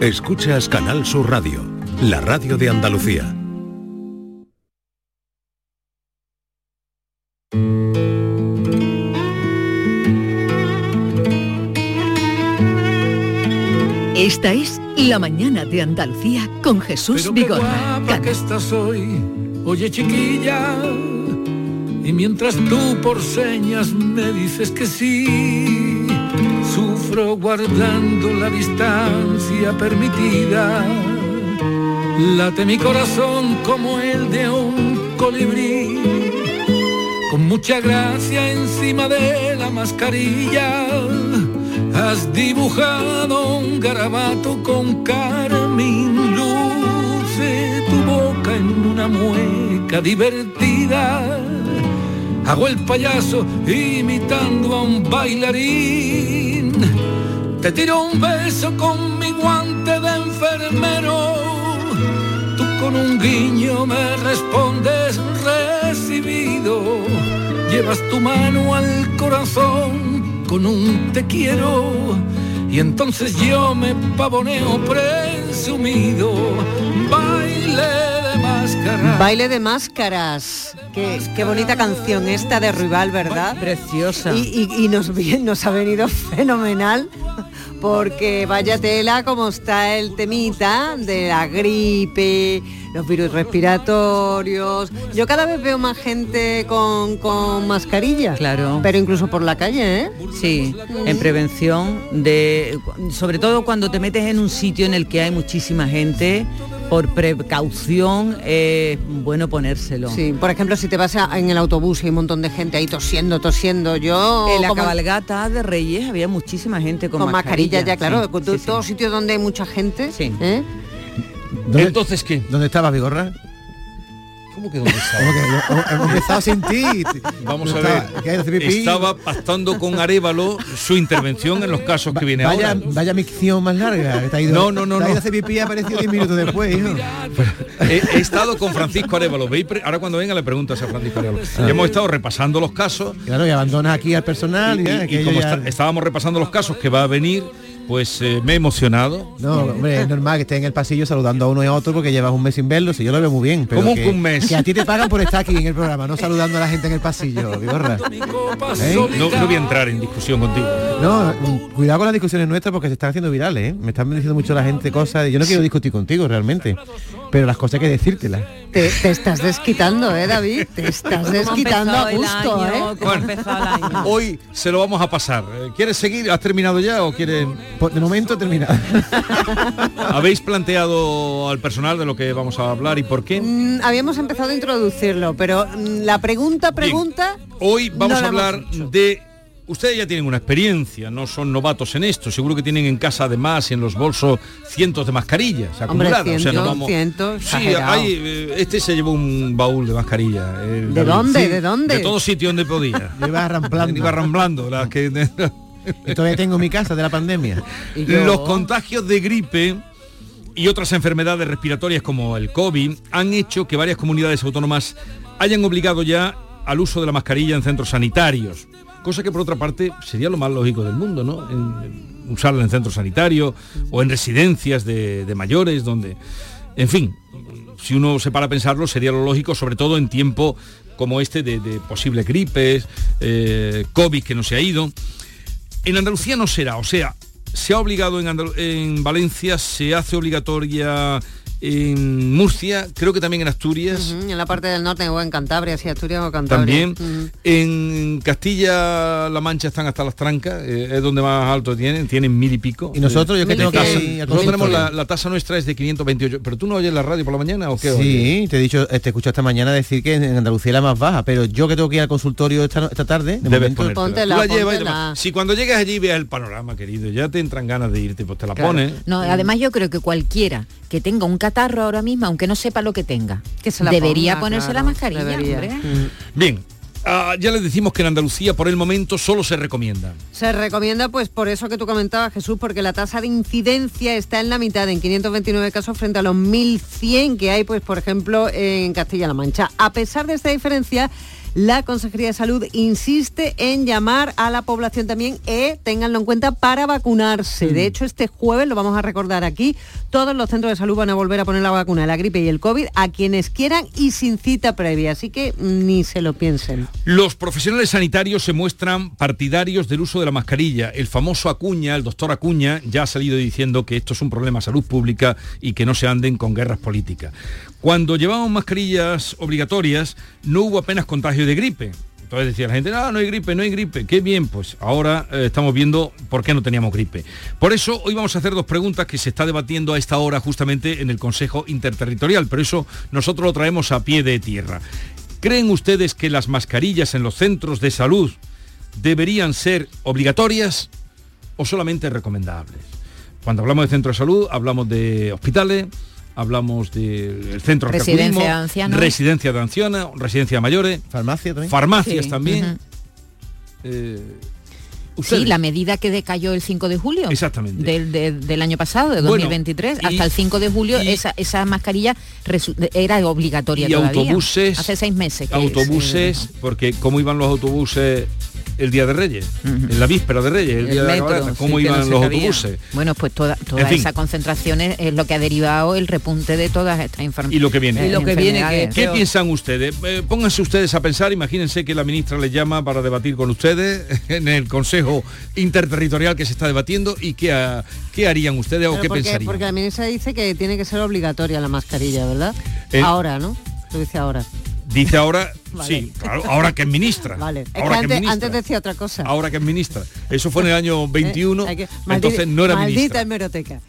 Escuchas Canal Sur Radio, la radio de Andalucía. Esta es La mañana de Andalucía con Jesús Pero qué Vigorra. guapa que estás hoy, oye chiquilla. Y mientras tú por señas me dices que sí, guardando la distancia permitida. Late mi corazón como el de un colibrí, con mucha gracia encima de la mascarilla. Has dibujado un garabato con carmín, luce tu boca en una mueca divertida. Hago el payaso imitando a un bailarín. Te tiro un beso con mi guante de enfermero. Tú con un guiño me respondes recibido. Llevas tu mano al corazón con un te quiero. Y entonces yo me pavoneo presumido. Baile de máscara. Baile de máscaras. Qué, qué bonita canción esta de Rival, ¿verdad? Preciosa. Y, y- y nos, nos ha venido fenomenal porque vaya tela como está el temita de la gripe, los virus respiratorios. Yo cada vez veo más gente con, con mascarilla. Claro. Pero incluso por la calle, ¿eh? Sí, en prevención de sobre todo cuando te metes en un sitio en el que hay muchísima gente, por precaución es bueno ponérselo. Sí, por ejemplo, si te vas a- en el autobús y hay un montón de gente ahí tosiendo, tosiendo, yo... En la como- cabalgata de Reyes había muchísima gente con, con mascarilla, ya, claro, sí, con sí, to- sí. todos sitios donde hay mucha gente. ¿eh? Entonces, ¿qué? ¿Dónde estabas, Vigorra? ¿Cómo que dónde estaba? Que hemos- hemos empezado sin ti. Vamos a ver. Estaba pactando con Arevalo su intervención en los casos que viene Vaya, ahora. vaya micción más larga. ha ido- No, no, no, ha no. hacer pipí y ha aparecido 10 minutos después. He, he estado con Francisco Arevalo. Ahora cuando venga le preguntas a Francisco Arevalo. Ah. Y hemos estado repasando los casos. Claro, y abandonas aquí al personal. Y, ya, Y que como ya- está- estábamos repasando los casos que va a venir, pues eh, me he emocionado. No, hombre, es normal que estés en el pasillo saludando a uno y a otro porque llevas un mes sin verlos y yo lo veo muy bien. Pero ¿Cómo que, un mes? Que a ti te pagan por estar aquí en el programa, no saludando a la gente en el pasillo, Vigorra. ¿Eh? No, no voy a entrar en discusión contigo. No, cuidado con las discusiones nuestras porque se están haciendo virales, ¿eh? Me están diciendo mucho la gente cosas. y Yo no quiero discutir contigo realmente, pero las cosas hay que decírtelas. Te, te estás desquitando, ¿eh, David? Te estás desquitando a gusto, ¿eh? Bueno, hoy se lo vamos a pasar. ¿Quieres seguir? ¿Has terminado ya o quieres...? De momento terminado. ¿Habéis planteado al personal de lo que vamos a hablar y por qué? Mm, habíamos empezado a introducirlo, pero mm, la pregunta, pregunta... Hoy vamos no a la hablar de... Ustedes ya tienen una experiencia, no son novatos en esto. Seguro que tienen en casa además y en los bolsos cientos de mascarillas Hombre, acumuladas. o sea, no cientos, vamos- cientos, Sí, hay, eh, este se llevó un baúl de mascarilla. el ¿De dónde? Sí, ¿De dónde? De todo sitio donde podía. Iba arramplando. Iba arramblando. las que... Y todavía tengo mi casa de la pandemia. Los contagios de gripe y otras enfermedades respiratorias como el COVID han hecho que varias comunidades autónomas hayan obligado ya al uso de la mascarilla en centros sanitarios. Cosa que por otra parte sería lo más lógico del mundo, ¿no? En- en usarla en centros sanitarios o en residencias de, de mayores, donde... En fin, si uno se para a pensarlo, sería lo lógico, sobre todo en tiempo como este de, de posibles gripes, eh, COVID que no se ha ido. En Andalucía no será, o sea, se ha obligado en, Valencia, se hace obligatoria en Murcia, creo que también en Asturias. En la parte del norte o en Cantabria, sí, Asturias o Cantabria. También en Castilla-La Mancha están hasta las trancas, eh, es donde más alto tienen, tienen mil y pico. Y nosotros, yo que tengo que Nosotros tenemos la, tasa nuestra es de 528, pero tú no oyes la radio por la mañana o qué oyes? Sí, te he dicho, eh, te escucho esta mañana decir que en Andalucía es la más baja, pero yo que tengo que ir al consultorio esta, esta tarde, de Debes momento- la. Si cuando llegas allí veas el panorama, querido, ya te entran ganas de irte, pues te la Claro. pones. No, además yo creo que cualquiera que tenga un catarro ahora mismo, aunque no sepa lo que tenga, se la debería ponga, ponerse claro, la mascarilla. debería. hombre. Bien, ah, ya les decimos que en Andalucía por el momento solo se recomienda. Se recomienda, pues por eso que tú comentabas, Jesús, porque la tasa de incidencia está en la mitad, en 529 casos frente a los 1.100 que hay, pues por ejemplo, en Castilla-La Mancha. A pesar de esta diferencia, La Consejería de Salud insiste en llamar a la población también, eh, ténganlo en cuenta, para vacunarse. De hecho, este jueves, lo vamos a recordar aquí, todos los centros de salud van a volver a poner la vacuna de la gripe y el COVID a quienes quieran y sin cita previa. Así que ni se lo piensen. Los profesionales sanitarios se muestran partidarios del uso de la mascarilla. El famoso Acuña, el doctor Acuña, ya ha salido diciendo que esto es un problema de salud pública y que no se anden con guerras políticas. Cuando llevábamos mascarillas obligatorias, no hubo apenas contagio de gripe. Entonces decía la gente, no, no hay gripe, no hay gripe. Qué bien, pues ahora eh, estamos viendo por qué no teníamos gripe. Por eso hoy vamos a hacer dos preguntas que se está debatiendo a esta hora justamente en el Consejo Interterritorial, pero eso nosotros lo traemos a pie de tierra. ¿Creen ustedes que las mascarillas en los centros de salud deberían ser obligatorias o solamente recomendables? Cuando hablamos de centro de salud, hablamos de hospitales, hablamos del centro de Residencia reculismo, de ancianos. residencia de ancianos, residencia de mayores, Farmacia también. farmacias Sí, también. Eh, Sí, la medida que decayó el 5 de julio. Exactamente. Del, de- del año pasado, de Bueno, 2023, y- hasta el 5 de julio, y- esa, esa mascarilla era obligatoria y todavía. autobuses Hace seis meses. que autobuses porque cómo iban los autobuses el día de Reyes en la víspera de Reyes el, El día de la cómo sí, que no iban los autobuses Bueno, pues toda, toda En fin. esa concentración es, es lo que ha derivado el repunte de todas estas enfermedades. y lo que viene Y lo que viene, que- ¿Qué piensan ustedes? Eh, pónganse ustedes a pensar, imagínense que la ministra les llama para debatir con ustedes en el Consejo Interterritorial que se está debatiendo y qué, ha- qué harían ustedes o qué porque, pensarían. porque la ministra dice que tiene que ser obligatoria la mascarilla, ¿verdad? Eh, ahora, ¿no? Lo dice ahora. Dice ahora, Vale. sí, claro, ahora que es ministra. Vale. Es que Ahora que es antes, ministra. antes decía otra cosa. Ahora que es ministra. Eso fue en el año 21, Eh, que- entonces maldi- no era Maldita ministra. hemeroteca.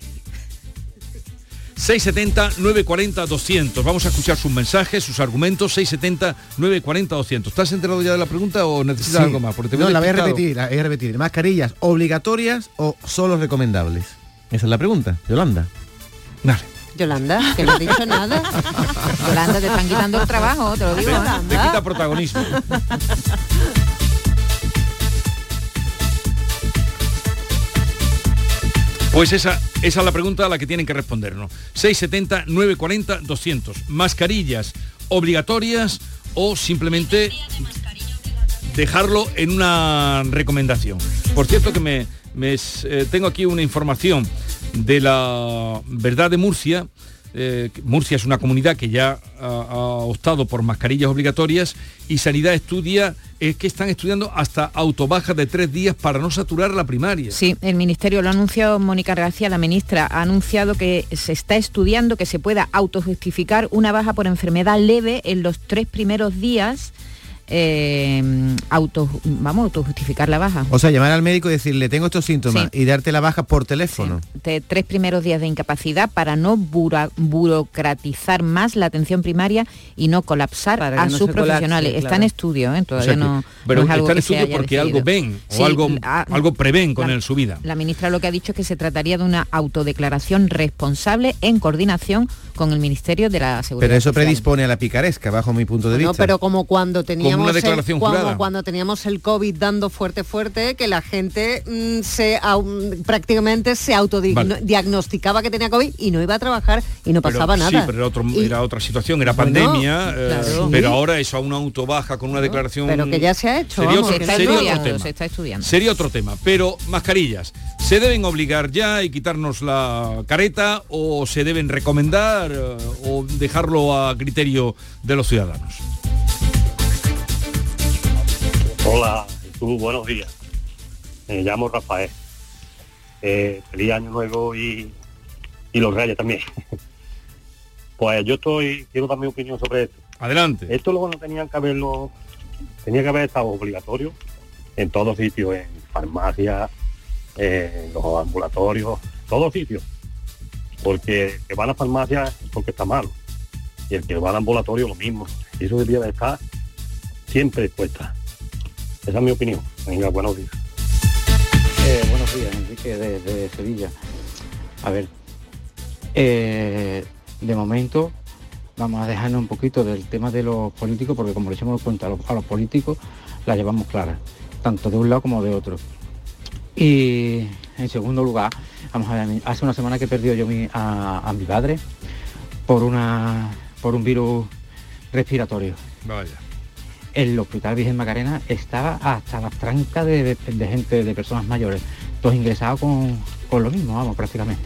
670 940 200. Vamos a escuchar sus mensajes, sus argumentos. 670 940 200. ¿Estás enterado ya de la pregunta o necesitas Sí. algo más? Porque te no, la voy a repetir, la voy a repetir. ¿Mascarillas obligatorias o solo recomendables? Esa es la pregunta, Yolanda. Dale. Yolanda, que no ha dicho nada. Yolanda, te están quitando el trabajo, te lo digo. ¿eh? Te quita protagonismo. Pues esa, esa es la pregunta a la que tienen que respondernos. 670 940 200. Mascarillas obligatorias o simplemente dejarlo en una recomendación. Por cierto que me, eh, tengo aquí una información de la verdad de Murcia. Eh, Murcia es una comunidad que ya ha, ha optado por mascarillas obligatorias y Sanidad estudia, es que están estudiando hasta autobajas de tres días para no saturar la primaria. Sí, el Ministerio lo ha anunciado Mónica García, la ministra, ha anunciado que se está estudiando que se pueda autojustificar una baja por enfermedad leve en los tres primeros días, eh, auto, vamos, autojustificar la baja. O sea, llamar al médico y decirle, tengo estos síntomas Sí. y darte la baja por teléfono. de tres primeros días de incapacidad para no bura- burocratizar más la atención primaria y no colapsar a no sus colapse, profesionales. Está en estudio, ¿eh? O todavía sea que- no, pero no es algo están que se estudiando haya porque algo ven Sí, o algo, la- algo prevén con la- el su vida. La ministra lo que ha dicho es que se trataría de una autodeclaración responsable en coordinación con el Ministerio de la Seguridad Pero eso Social. predispone a la picaresca, bajo mi punto de No, vista. pero como cuando teníamos una el, declaración jurada. cuando teníamos el COVID dando fuerte fuerte, que la gente mm, se au- prácticamente se Vale. autodiagnosticaba que tenía COVID y no iba a trabajar y no Pero- pasaba Sí, nada. pero era, otro- Y- era otra situación, era Bueno, pandemia, eh, pero ahora eso a una autobaja con una declaración... pero que ya se ha hecho, Sería vamos, otro, Se está sería otro estudiando, tema. se está estudiando. Sería otro tema, pero mascarillas, ¿se deben obligar ya y quitarnos la careta o se deben recomendar eh, o dejarlo a criterio de los ciudadanos? Hola, Jesús, buenos días. Me llamo Rafael. Eh, feliz año nuevo y, y los reyes también. pues yo estoy, quiero dar mi opinión sobre esto. Adelante. Esto luego no tenían que haberlo, tenía que haber estado obligatorio en todos sitios, en farmacias, en los ambulatorios, todos sitios. Porque el que va a la farmacia es porque está malo. Y el que va al ambulatorio lo mismo. Y eso debería de estar siempre expuesta. Esa es mi opinión. Venga, buenos días. Eh, buenos días, Enrique, desde Sevilla. A ver, eh, de momento vamos a dejarnos un poquito del tema de los políticos, porque como le echamos cuenta a los, a los políticos, la llevamos clara, tanto de un lado como de otro. Y en segundo lugar, vamos a ver, hace una semana que perdió yo mi- a, a mi padre por, una, por un virus respiratorio. Vaya. El Hospital Virgen Macarena estaba hasta las trancas de, de gente, de personas mayores, todos ingresados con, con lo mismo, vamos, prácticamente.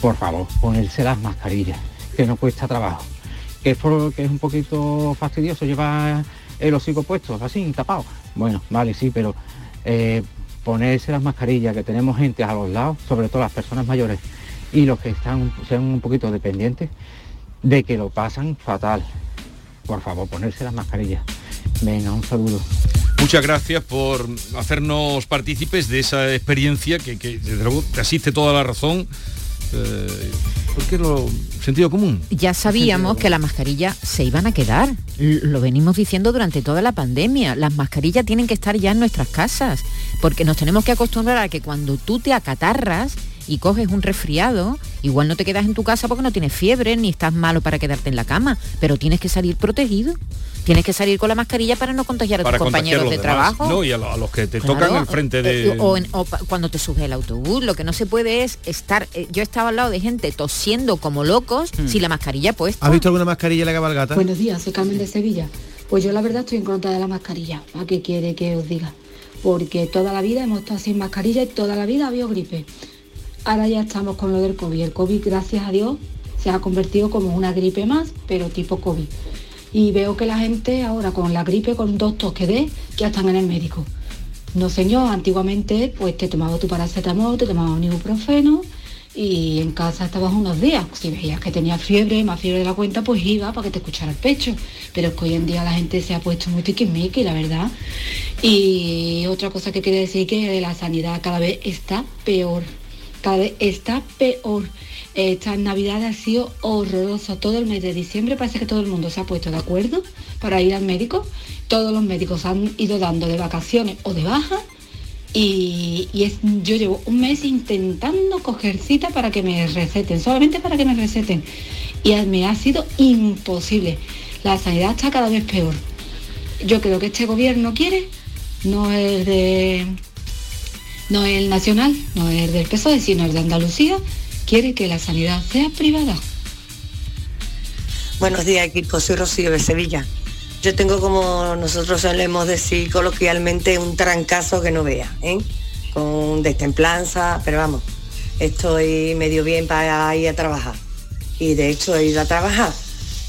Por favor, ponerse las mascarillas, que no cuesta trabajo. Que es, por- que es un poquito fastidioso llevar el hocico puesto, así, tapado. Bueno, vale, sí, pero eh, ponerse las mascarillas, que tenemos gente a los lados, sobre todo las personas mayores y los que están sean un poquito dependientes, de que lo pasan fatal. Por favor, ponerse las mascarillas. Venga, un saludo. Muchas gracias por hacernos partícipes de esa experiencia que, que, desde luego te asiste toda la razón. Eh, porque lo sentido común. Ya sabíamos que las mascarillas se iban a quedar. Lo venimos diciendo durante toda la pandemia. Las mascarillas tienen que estar ya en nuestras casas, porque nos tenemos que acostumbrar a que cuando tú te acatarras y coges un resfriado, igual no te quedas en tu casa porque no tienes fiebre ni estás malo para quedarte en la cama, pero tienes que salir protegido. Tienes que salir con la mascarilla para no contagiar a Para tus compañeros de a los demás, trabajo. ¿no? Y a, lo- a los que te Claro, tocan al frente de... eh, o, en- o cuando te subes el autobús, lo que no se puede es estar. eh, yo estaba al lado de gente tosiendo como locos Hmm. sin la mascarilla puesta. ¿Has visto alguna mascarilla en la cabalgata? Buenos días, soy Carmen de Sevilla. Pues yo la verdad estoy en contra de la mascarilla. ¿A qué quiere que os diga? Porque toda la vida hemos estado sin mascarilla y toda la vida ha habido gripe. Ahora ya estamos con lo del COVID. El COVID, gracias a Dios, se ha convertido como una gripe más, pero tipo COVID. Y veo que la gente ahora con la gripe, con dos tos que ya están en el médico. No señor, antiguamente pues te tomabas tu paracetamol, te tomabas un ibuprofeno y en casa estabas unos días. Si veías que tenías fiebre, más fiebre de la cuenta, pues iba para que te escuchara el pecho. Pero es que hoy en día la gente se ha puesto muy tiquismiqui, la verdad. Y otra cosa que quiere decir que la sanidad cada vez está peor. Cada vez está peor. Estas navidades ha sido horroroso. Todo el mes de diciembre parece que todo el mundo se ha puesto de acuerdo para ir al médico. Todos los médicos han ido dando de vacaciones o de baja. Y, y es, yo llevo un mes intentando coger cita para que me receten, solamente para que me receten. Y me ha sido imposible. La sanidad está cada vez peor. Yo creo que este gobierno quiere, no es de no el nacional, no el del PSOE, sino el de Andalucía, quiere que la sanidad sea privada. Buenos días equipo, soy Rocío de Sevilla. Yo tengo como nosotros solemos decir coloquialmente un trancazo que no vea, ¿eh? con destemplanza, pero vamos, estoy medio bien para ir a trabajar. Y de hecho he ido a trabajar.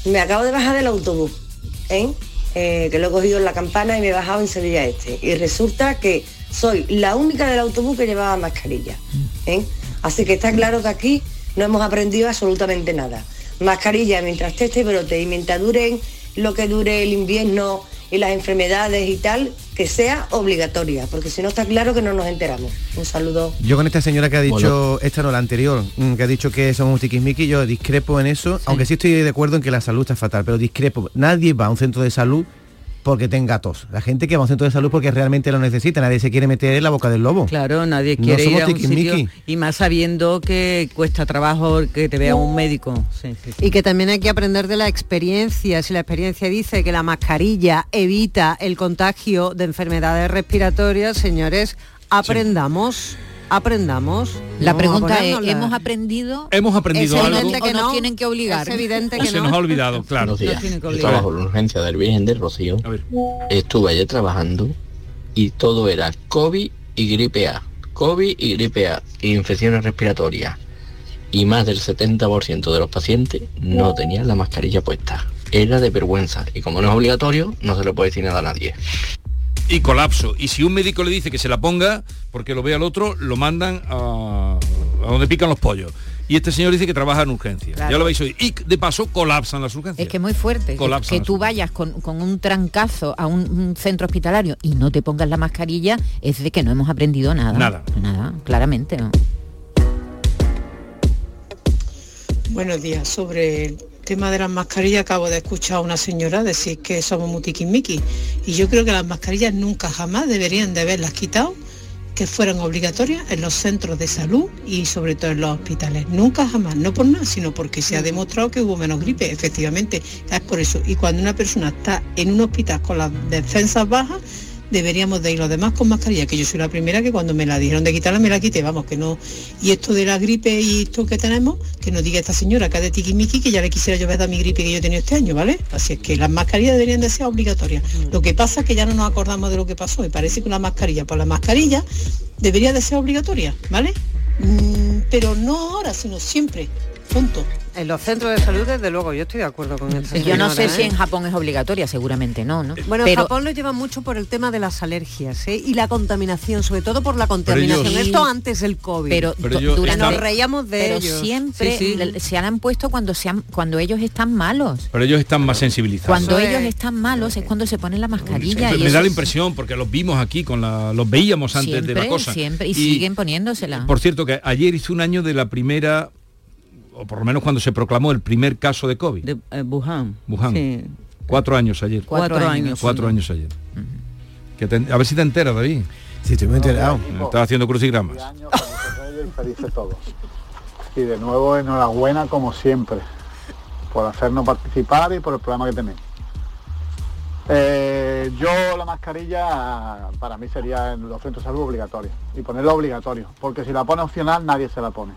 Me acabo de bajar del autobús, ¿eh? Eh, que lo he cogido en la campana y me he bajado en Sevilla Este. Y resulta que soy la única del autobús que llevaba mascarilla. ¿eh? Así que está claro que aquí no hemos aprendido absolutamente nada. Mascarilla mientras te este brote y mientras duren lo que dure el invierno y las enfermedades y tal, que sea obligatoria, porque si no está claro que no nos enteramos. Un saludo. Yo con esta señora que ha dicho, Bueno. esta no la anterior, mm, que ha dicho que somos tiquismiquis, yo discrepo en eso, aunque sí estoy de acuerdo en que la salud está fatal, pero discrepo. Nadie va a un centro de salud porque tenga tos. La gente que va a un centro de salud porque realmente lo necesita, nadie se quiere meter en la boca del lobo. Claro, nadie No quiere somos ir a un tiquismiquis. sitio y más sabiendo que cuesta trabajo que te vea un médico. Sí, sí, sí. Y que también hay que aprender de la experiencia. Si la experiencia dice que la mascarilla evita el contagio de enfermedades respiratorias, señores, aprendamos, aprendamos. La pregunta es. ¿hemos aprendido? Hemos aprendido Es algo. evidente que ¿O nos no. tienen que obligar? Es evidente O que se no. nos ha olvidado, claro. Buenos días. que Yo obligar. trabajo en la urgencia del Virgen del Rocío. A ver. Estuve ayer trabajando y todo era COVID y gripe A. COVID y gripe A. infecciones respiratorias. Y más del 70% de los pacientes no tenían la mascarilla puesta. Era de vergüenza. Y como no es obligatorio, no se le puede decir nada a nadie. Y colapso. Y si un médico le dice que se la ponga, porque lo ve al otro, lo mandan a, a donde pican los pollos. Y este señor dice que trabaja en urgencia. Claro. Ya lo veis hoy. Y de paso colapsan las urgencias. Es que es muy fuerte. Que, Colapsan que tú vayas con, con un trancazo a un, un centro hospitalario y no te pongas la mascarilla, es de que no hemos aprendido nada. Nada. Nada, claramente no. Buenos días. Sobre tema de las mascarillas, acabo de escuchar a una señora decir que somos muy tiquismiquis. Y yo creo que las mascarillas nunca jamás deberían de haberlas quitado, que fueran obligatorias en los centros de salud y sobre todo en los hospitales. Nunca jamás, no por nada, sino porque se ha demostrado que hubo menos gripe, efectivamente. Es por eso. Y cuando una persona está en un hospital con las defensas bajas, deberíamos de ir los demás con mascarilla, que yo soy la primera que cuando me la dijeron de quitarla me la quité, vamos, que no. Y esto de la gripe y esto que tenemos, que nos diga esta señora es de tiquimiqui, que ya le quisiera yo a mi gripe que yo he tenido este año, ¿vale? Así es que las mascarillas deberían de ser obligatorias. Lo que pasa es que ya no nos acordamos de lo que pasó y parece que una mascarilla, por la mascarilla debería de ser obligatoria, ¿vale? Mm, pero no ahora, sino siempre. Punto. En los centros de salud, desde luego, yo estoy de acuerdo con esta Yo no sé si ¿eh? en Japón es obligatoria, seguramente no, ¿no? Bueno, pero en Japón lo lleva mucho por el tema de las alergias ¿eh? y la contaminación, sobre todo por la contaminación. ellos- Esto antes del COVID. pero, Pero ellos durante Nos reíamos de pero ellos. siempre Sí, sí. se han puesto cuando se han, cuando ellos están malos. Pero ellos están más sensibilizados. Cuando Eso ellos es. están malos es cuando se ponen la mascarilla. me y da eso la impresión porque los vimos aquí con la los veíamos antes siempre, de la cosa siempre y, siguen poniéndosela. por cierto que ayer hizo un año de la primera o por lo menos cuando se proclamó el primer caso de covid De eh, Wuhan. Wuhan Sí. cuatro años ayer Cuatro, Cuatro años. cuatro años ayer Que te- a ver si te enteras David Sí, estoy muy enterado. estás haciendo crucigramas felices todos. Y de nuevo enhorabuena como siempre por hacernos participar y por el programa que tenéis. Eh, yo la mascarilla para mí sería en los centros de salud obligatoria y ponerla obligatorio, porque si la pone opcional nadie se la pone.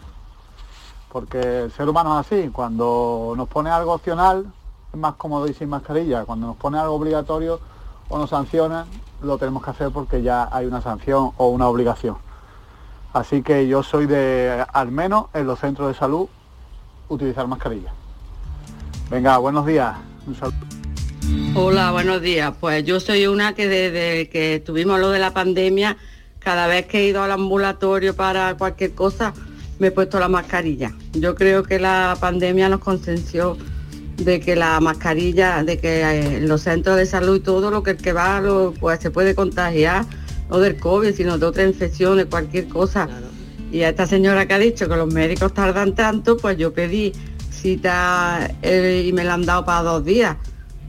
Porque el ser humano es así, cuando nos pone algo opcional es más cómodo ir sin mascarilla, cuando nos pone algo obligatorio o nos sancionan, lo tenemos que hacer porque ya hay una sanción o una obligación. Así que yo soy de, al menos en los centros de salud, utilizar mascarilla. Venga, buenos días. Un. Hola, buenos días. Pues yo soy una que desde que tuvimos lo de la pandemia, cada vez que he ido al ambulatorio para cualquier cosa, me he puesto la mascarilla. Yo creo que la pandemia nos consenció de que la mascarilla, de que eh, en los centros de salud y todo lo que el que va lo, pues se puede contagiar, no del COVID, sino de otras infecciones, cualquier cosa. Y a esta señora que ha dicho que los médicos tardan tanto, pues yo pedí cita eh, y me la han dado para dos días.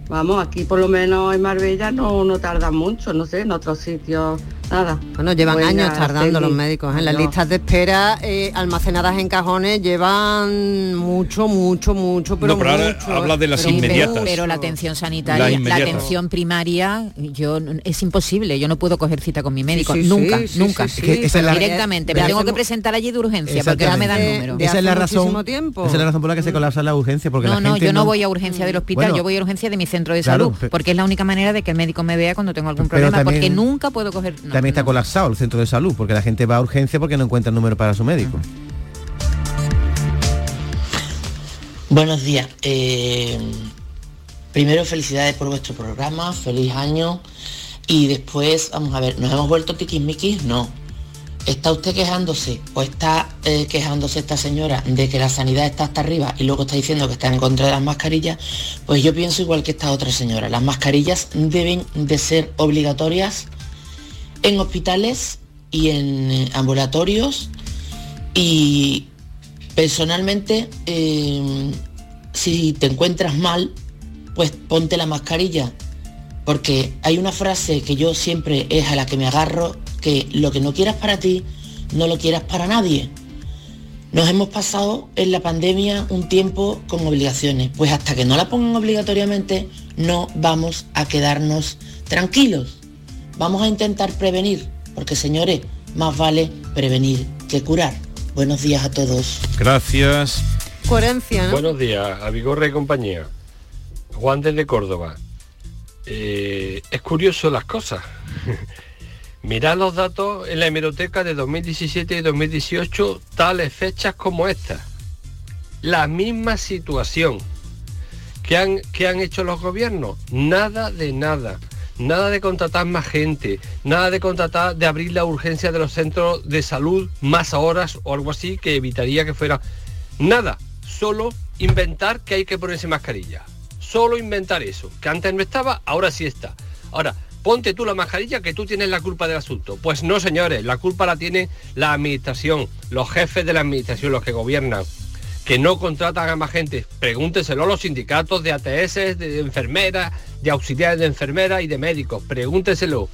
Vamos, aquí por lo menos en Marbella no, no tarda mucho, no sé, en otros sitios nada. Bueno, llevan años tardando los médicos. En las Adiós. listas de espera eh, almacenadas en cajones llevan mucho, mucho, mucho, pero No, pero ahora mucho, habla de las pero inmediatas. Pero la atención Las sanitaria, la atención primaria, yo es imposible. Yo no puedo coger cita con mi médico sí, nunca, sí, nunca. sí, sí. Es que esa es la- Directamente, me tengo que presentar allí de urgencia porque no me dan número. de Esa es la razón. tiempo. Esa es la razón por la que se colapsa la urgencia, porque No, la no, gente yo no voy a urgencia del hospital, Bueno, yo voy a urgencia de mi centro de claro, salud, porque es la única manera de que el médico me vea cuando tengo algún problema, porque nunca puedo coger... también está colapsado el centro de salud, porque la gente va a urgencia porque no encuentra el número para su médico. Buenos días. Eh, primero, felicidades por vuestro programa, feliz año. Y después, vamos a ver, ¿nos hemos vuelto tiquismiquis? No. ¿Está usted quejándose o está eh, quejándose esta señora de que la sanidad está hasta arriba y luego está diciendo que está en contra de las mascarillas? Pues yo pienso igual que esta otra señora. Las mascarillas deben de ser obligatorias en hospitales y en eh, ambulatorios. Y personalmente eh, si te encuentras mal pues ponte la mascarilla. Porque hay una frase que yo siempre es a la que me agarro que lo que no quieras para ti no lo quieras para nadie. Nos hemos pasado en la pandemia un tiempo con obligaciones. Pues hasta que no la pongan obligatoriamente no vamos a quedarnos tranquilos Vamos a intentar prevenir, porque señores, más vale prevenir que curar. Buenos días a todos. gracias Coherencia, ¿no? Buenos días, a Vigorra y compañía. Juan desde Córdoba. Eh, es curioso las cosas. Mirad los datos en la hemeroteca de 2017 y 2018, tales fechas como esta. La misma situación. ¿Qué han, qué han hecho los gobiernos? Nada de nada. Nada de contratar más gente, nada de contratar, de abrir la urgencia de los centros de salud más horas o algo así que evitaría que fuera nada, solo inventar que hay que ponerse mascarilla. Solo inventar eso, que antes no estaba, ahora sí está. Ahora, ponte tú la mascarilla que tú tienes la culpa del asunto. Pues no, señores, la culpa la tiene la administración, los jefes de la administración, los que gobiernan, que no contratan a más gente. Pregúnteselo a los sindicatos de ATS, de enfermeras, de auxiliares de enfermeras y de médicos. Pregúnteselo.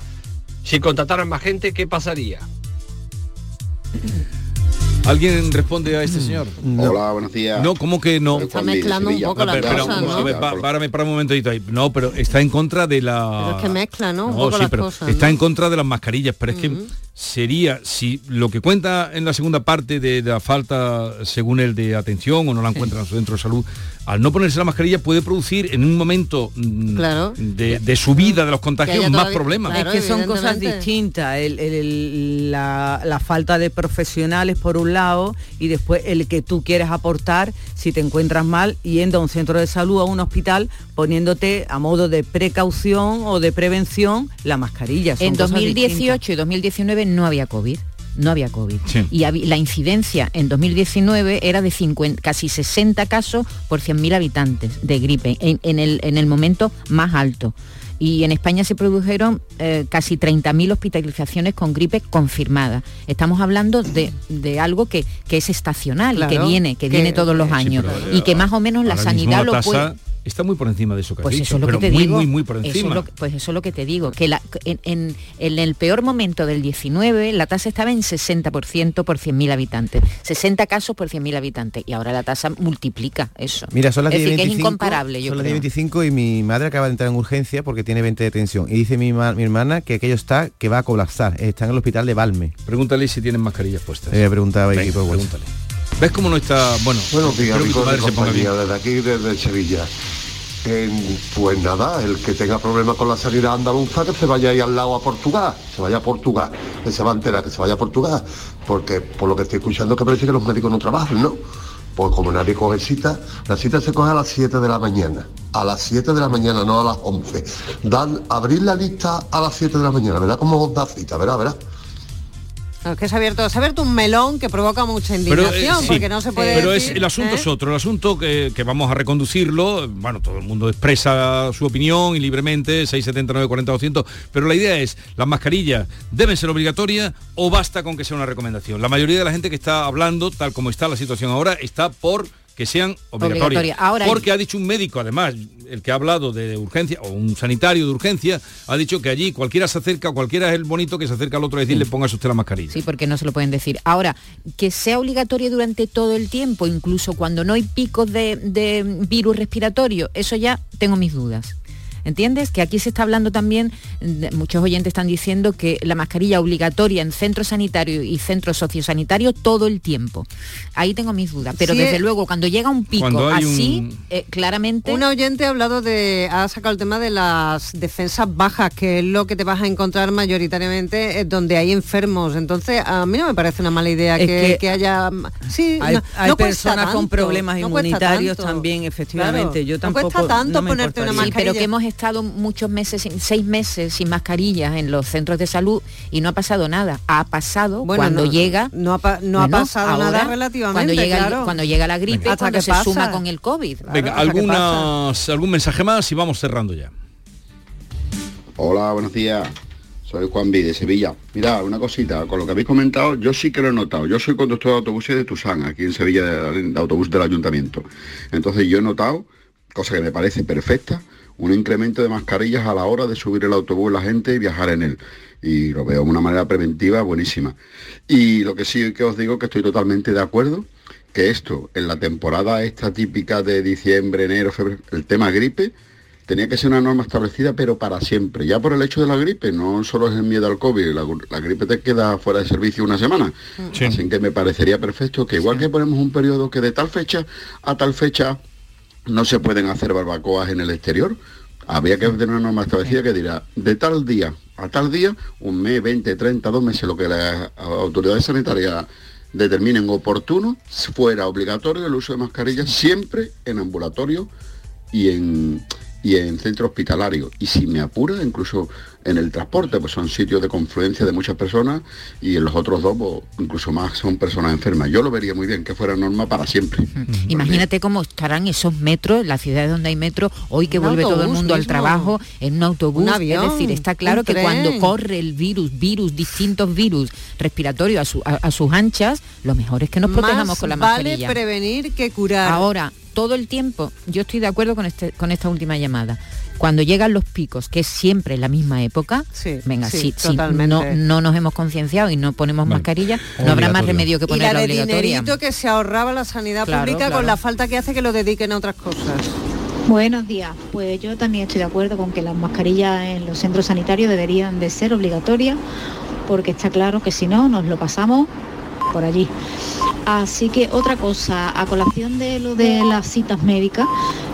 Si contrataran más gente, ¿qué pasaría? ¿Alguien responde a este Mm. señor? Hola, buenos días. No, ¿cómo que no? Está mezclando un poco las Pero, cosas, ¿no? ver, pa- párame, para un momentito ahí. No, pero está en contra de la... Pero es que mezcla, ¿no? Un No, poco sí, las pero cosas. está ¿no? en contra de las mascarillas, pero es que sería, si lo que cuenta en la segunda parte de, de la falta, según el de atención o no la encuentran en su centro de salud, al no ponerse la mascarilla puede producir en un momento mm, Claro. de, de subida de los contagios más problemas. Claro, es que son cosas distintas. El- el- el- la, la falta de profesionales por un lado y después el que tú quieres aportar si te encuentras mal yendo a un centro de salud o a un hospital poniéndote a modo de precaución o de prevención la mascarilla. Son En cosas 2018 distintas. y 2019 no había COVID. No había COVID. Sí. Y la incidencia en 2019 era de 50 casi 60 casos por 100.000 habitantes de gripe, en, en el, en el momento más alto. Y en España se produjeron eh, casi 30.000 hospitalizaciones con gripe confirmada. Estamos hablando de, de algo que, que es estacional y que viene, que, que- viene todos los Sí, años. pero, y que más o menos la sanidad la lo puede... está muy por encima de eso que has Pues dicho, eso es lo pero que te muy, digo. muy, muy por Eso es encima. lo que- pues eso es lo que te digo, que la- en, en- en el peor momento del 19 la tasa estaba en 60% por 100.000 habitantes. 60 casos por 100.000 habitantes. Y ahora la tasa multiplica eso. Mira, son las es decir, que es 10.25, incomparable, yo Son las creo. 10.25 y mi madre acaba de entrar en urgencia porque tiene 20 de tensión. Y dice mi, ma- mi hermana que aquello está, que va a colapsar. Está en el hospital de Valme. Pregúntale si tienen mascarillas puestas. Le preguntaba Venga, por WhatsApp. pregúntale. ¿Ves cómo no está, bueno, Buenos días, espero que tu madre se ponga bien. desde aquí, desde Sevilla. Eh, pues nada, el que tenga problemas con la sanidad andaluza, que se vaya ahí al lado a Portugal, se vaya a Portugal, que se va a enterar, que se vaya a Portugal, porque por lo que estoy escuchando que parece que los médicos no trabajan, ¿no? Pues como nadie coge cita, la cita se coge a las 7 de la mañana, a las 7 de la mañana, no a las 11. Dan, abrir la lista a las 7 de la mañana, ¿verdad? ¿Cómo os da cita? ¿Verdad? ¿Verdad? No, es que se ha abierto, se ha abierto un melón que provoca mucha Pero, eh, indignación, sí, porque no se puede pero es, decir, el asunto ¿eh? es otro, el asunto que, que vamos a reconducirlo, bueno, todo el mundo expresa su opinión y libremente, 679 40 200, pero la idea es, las mascarillas deben ser obligatorias o basta con que sea una recomendación. La mayoría de la gente que está hablando, tal como está la situación ahora, está por que sean obligatorias. Obligatoria. Ahora- Porque ha dicho un médico, además, el que ha hablado de urgencia, o un sanitario de urgencia, ha dicho que allí cualquiera se acerca, cualquiera es el bonito que se acerca al otro a decirle, póngase usted la mascarilla. Sí, porque no se lo pueden decir. Ahora, que sea obligatorio durante todo el tiempo, incluso cuando no hay picos de, de virus respiratorio, eso ya tengo mis dudas. ¿Entiendes? Que aquí se está hablando también, muchos oyentes están diciendo que la mascarilla obligatoria en centros sanitarios y centros sociosanitarios todo el tiempo. Ahí tengo mis dudas. Pero Sí, desde eh, luego, cuando llega un pico así, un- eh, claramente... Un oyente ha hablado de, ha sacado el tema de las defensas bajas, que es lo que te vas a encontrar mayoritariamente eh, donde hay enfermos. Entonces, a mí no me parece una mala idea que, que que haya... Sí, hay, no, no personas con problemas no inmunitarios también, efectivamente. Claro, Yo no tampoco. cuesta tanto no ponerte una importaría. Sí, pero que hemos estado muchos meses, seis meses sin mascarillas en los centros de salud y no ha pasado nada. Ha pasado Bueno, cuando no- llega. no ha pasado ahora, nada relativamente, Cuando llega, el- claro. cuando llega la gripe, Venga. Hasta cuando que se pasa. suma con el COVID. Venga, que pasa. algunas, algún mensaje más y vamos cerrando ya. Hola, buenos días. Soy Juan B de Sevilla. Mira, una cosita, con lo que habéis comentado, yo sí que lo he notado. Yo soy conductor de autobuses de Tusán, aquí en Sevilla, de, de autobús del ayuntamiento. Entonces yo he notado, cosa que me parece perfecta, un incremento de mascarillas a la hora de subir el autobús la gente y viajar en él. Y lo veo de una manera preventiva buenísima. Y lo que sí que os digo que estoy totalmente de acuerdo, que esto, en la temporada esta típica de diciembre, enero, febrero, el tema gripe, tenía que ser una norma establecida, pero para siempre. Ya por el hecho de la gripe, no solo es el miedo al COVID, la, la gripe te queda fuera de servicio una semana. Así que me parecería perfecto que igual que ponemos un periodo que de tal fecha a tal fecha no se pueden hacer barbacoas en el exterior, habría que tener una norma establecida que dirá, de tal día a tal día, un mes, 20, 30, dos meses, lo que las autoridades sanitarias determinen oportuno, fuera obligatorio el uso de mascarillas siempre en ambulatorio y en, y en centro hospitalario. Y si me apura, incluso en el transporte, pues son sitios de confluencia de muchas personas y en los otros dos, pues, incluso más, son personas enfermas. Yo lo vería muy bien que fuera norma para siempre. Imagínate cómo estarán esos metros, las ciudades donde hay metro, hoy que Un vuelve todo el mundo al trabajo en un autobús. Un avión, es decir, está claro que cuando corre el virus, virus, distintos virus respiratorios a, su- a- a sus anchas, lo mejor es que nos protejamos Más con la vale mascarilla. prevenir que curar. Ahora, todo el tiempo, yo estoy de acuerdo con, este, con esta última llamada. Cuando llegan los picos, que es siempre la misma época, venga, sí, si, si no, no nos hemos concienciado y no ponemos mascarilla, no habrá más remedio que y la de obligatoria. dinerito que se ahorraba la sanidad Claro, pública claro. con la falta que hace que lo dediquen a otras cosas. Buenos días. Pues yo también estoy de acuerdo con que las mascarillas en los centros sanitarios deberían de ser obligatorias porque está claro que si no nos lo pasamos por allí. Así que otra cosa, a colación de lo de las citas médicas,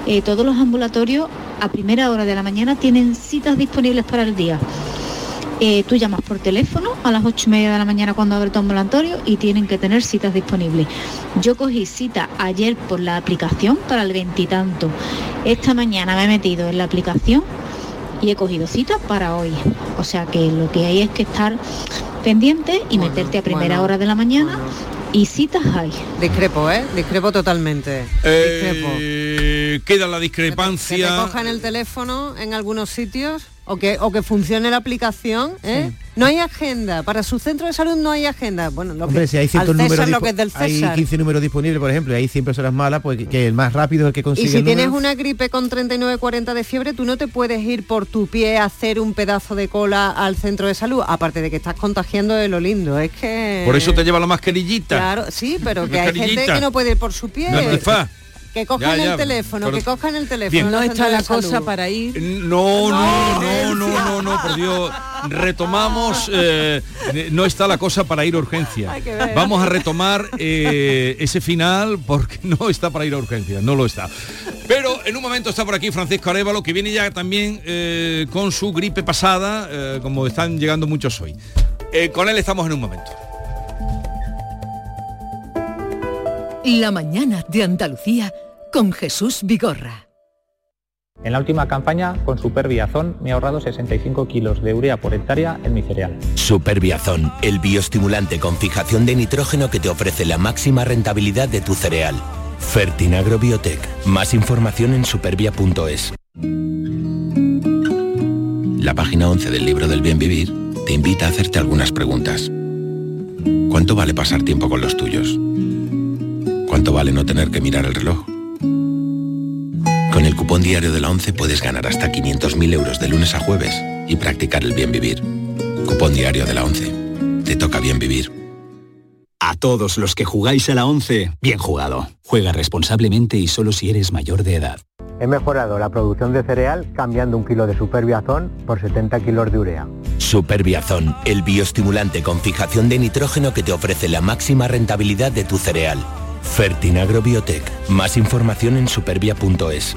eh, todos los ambulatorios a primera hora de la mañana tienen citas disponibles para el día. Eh, tú llamas por teléfono a las ocho y media de la mañana cuando abre tu ambulatorio y tienen que tener citas disponibles. Yo cogí cita ayer por la aplicación para el veintitanto. Esta mañana me he metido en la aplicación y he cogido cita para hoy. O sea que lo que hay es que estar pendiente y meterte a primera bueno, hora de la mañana y citas hay. Discrepo, ¿eh? Discrepo totalmente. Discrepo. Eh, queda la Que te discrepancia. cojan el teléfono en algunos sitios o que, o que funcione la aplicación, ¿eh? No hay agenda. Para su centro de salud no hay agenda. Bueno, lo Hombre, que, si hay ciertos César números lo que es del hay César. 15 números disponibles, por ejemplo, y hay 100 personas malas, pues que- que el más rápido es el que consigue Y si el tienes número. una gripe con 39-40 de fiebre, tú no te puedes ir por tu pie a hacer un pedazo de cola al centro de salud, aparte de que estás contagiando de lo lindo. Es que... Por eso te lleva la mascarillita. Claro, sí, pero que hay gente que no puede ir por su pie. Que cojan Ya, ya, el teléfono, pero- que cojan el teléfono. Bien. No está la cosa salud. para ir. No, no, no, no, no, no, por Dios. Retomamos, eh, no está la cosa para ir a urgencia. Vamos a retomar eh, ese final porque no está para ir a urgencia, no lo está. Pero en un momento está por aquí Francisco Arevalo, que viene ya también eh, con su gripe pasada, eh, como están llegando muchos hoy. Eh, con él estamos en un momento. La mañana de Andalucía con Jesús Vigorra. En la última campaña, con Superbiazón, me he ahorrado 65 kilos de urea por hectárea en mi cereal. Superbiazón, el bioestimulante con fijación de nitrógeno que te ofrece la máxima rentabilidad de tu cereal. Fertinagro Biotech. Más información en supervia.es. La página 11 del libro del bien vivir te invita a hacerte algunas preguntas. ¿Cuánto vale pasar tiempo con los tuyos? ¿Cuánto vale no tener que mirar el reloj? Con el cupón diario de la 11 puedes ganar hasta 500.000 euros de lunes a jueves y practicar el bien vivir. Cupón diario de la 11. Te toca bien vivir. A todos los que jugáis a la 11, bien jugado. Juega responsablemente y solo si eres mayor de edad. He mejorado la producción de cereal cambiando un kilo de superbiazón por 70 kilos de urea. Superbiazón, el bioestimulante con fijación de nitrógeno que te ofrece la máxima rentabilidad de tu cereal. Fertinagro Biotech. Más información en supervia.es.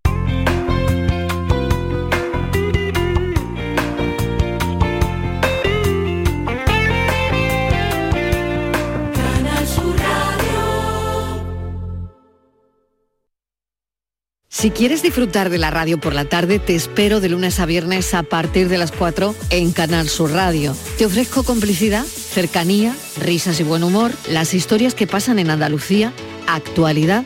Si quieres disfrutar de la radio por la tarde, te espero de lunes a viernes a partir de las 4 en Canal Sur Radio. Te ofrezco complicidad, cercanía, risas y buen humor, las historias que pasan en Andalucía, actualidad,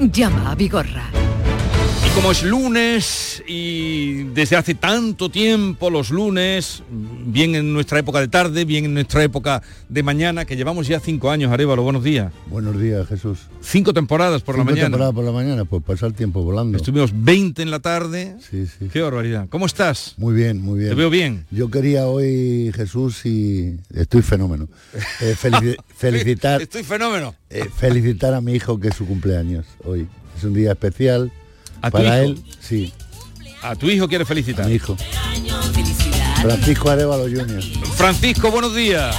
Llama a Vigorra. Y como es lunes y desde hace tanto tiempo los lunes, bien en nuestra época de tarde, bien en nuestra época de mañana, que llevamos ya cinco años, Arevalo, buenos días. Buenos días, Jesús. Cinco temporadas por la Cinco mañana. temporadas por la mañana, pues pasa el tiempo volando. Estuvimos 20 en la tarde. Sí, sí. Qué barbaridad. ¿Cómo estás? Muy bien, muy bien. Te veo bien. Yo quería hoy, Jesús, y estoy fenómeno. eh, felici- felicitar, Estoy fenómeno. eh, felicitar a mi hijo que es su cumpleaños hoy. Es un día especial ¿A tu para hijo? él. Sí, A tu hijo quiere felicitar. a mi hijo. Francisco Arevalo Jr. Francisco, buenos días.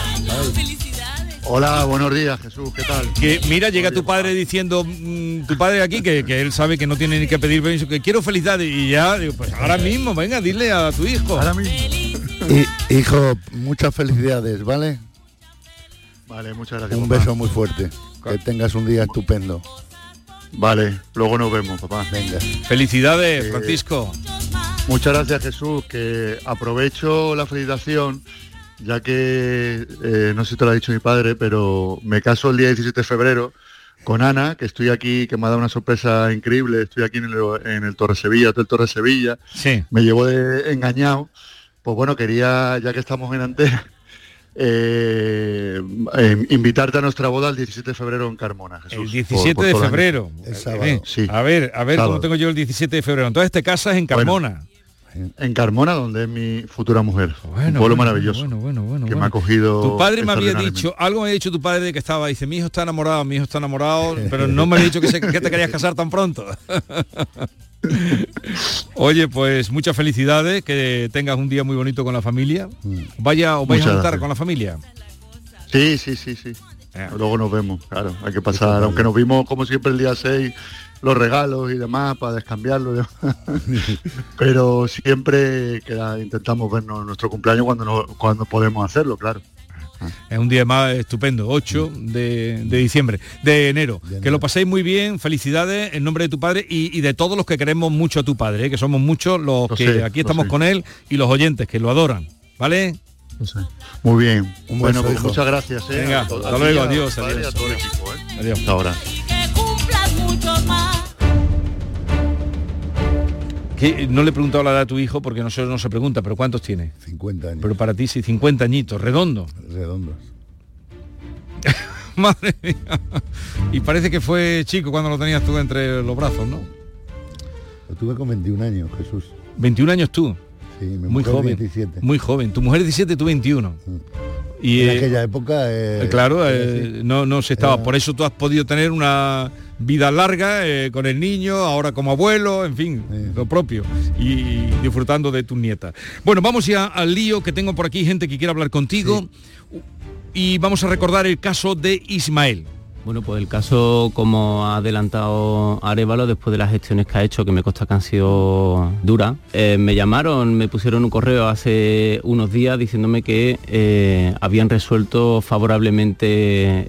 Hola, buenos días, Jesús, ¿qué tal? Que mira, llega tu padre diciendo, mm, tu padre aquí, que, que él sabe que no tiene ni que pedir permiso, que quiero felicidades. Y ya, digo, pues ahora mismo, venga, dile a tu hijo. Ahora mismo. Y, hijo, muchas felicidades, ¿vale? Vale, muchas gracias. Un papá. beso muy fuerte. Que tengas un día estupendo. Vale, luego nos vemos, papá. Venga. Felicidades, Eh, Francisco. Muchas gracias, Jesús, que aprovecho la felicitación, ya que, eh, no sé si te lo ha dicho mi padre, pero me caso el día 17 de febrero con Ana, que estoy aquí, que me ha dado una sorpresa increíble, estoy aquí en el, en el Torre Sevilla, Hotel Torre Sevilla, Sí. me llevó de engañado, pues bueno, quería, ya que estamos en antena, eh, eh, invitarte a nuestra boda el 17 de febrero en Carmona, Jesús. El por- 17 por de el febrero. Eh, Sí. A ver, a ver Sábado. cómo tengo yo el 17 de febrero. Entonces te casas en Carmona. En Carmona, donde es mi futura mujer. un pueblo bueno, maravilloso. bueno, bueno, bueno, que me bueno. ha cogido. Tu padre me había dicho, algo me había dicho tu padre de que estaba, dice, mi hijo está enamorado, mi hijo está enamorado, pero no me había dicho que, se- que te querías casar tan pronto. Oye, pues muchas felicidades, que tengas un día muy bonito con la familia. Vaya, os vais a juntar gracias. con la familia. Sí, sí, sí, sí. Luego nos vemos, claro. Hay que pasar, aunque nos vimos como siempre el día 6, los regalos y demás para descambiarlo. Pero siempre intentamos vernos en nuestro cumpleaños cuando, no- cuando podemos hacerlo, claro. Es un día más estupendo, 8 de, de diciembre, de enero. Que lo paséis muy bien, felicidades en nombre de tu padre y, y de todos los que queremos mucho a tu padre, ¿eh? que somos muchos los Lo que sé, aquí estamos sé. con él y los oyentes que lo adoran. ¿Vale? Muy bien. Un bueno, pues muchas gracias. ¿eh? Venga, hasta luego, adiós, tu padre y adiós, a todo el adiós. equipo, ¿eh? Adiós. Hasta ahora. Que no le he preguntado la edad a tu hijo porque nosotros no se pregunta, pero ¿cuántos tiene? 50 años. Pero para ti sí, 50 añitos, redondo. Redondos. Madre mía. Y parece que fue chico cuando lo tenías tú entre los brazos, ¿no? Lo tuve con 21 años, Jesús. 21 años tú. Sí, mi Muy mujer joven. 17. Muy joven. Tu mujer 17, tú 21. Y en eh, aquella época... eh, claro, eh, no, no se estaba. Era- Por eso tú has podido tener una vida larga eh, con el niño, ahora como abuelo, en fin, lo propio. Y, disfrutando de tus nietas. Bueno, vamos ya al lío que tengo por aquí, gente que quiere hablar contigo. Y vamos a recordar el caso de Ismael. Bueno, pues el caso, como ha adelantado Arevalo, después de las gestiones que ha hecho, que me consta que han sido duras, eh, me llamaron, me pusieron un correo hace unos días diciéndome que eh, habían resuelto favorablemente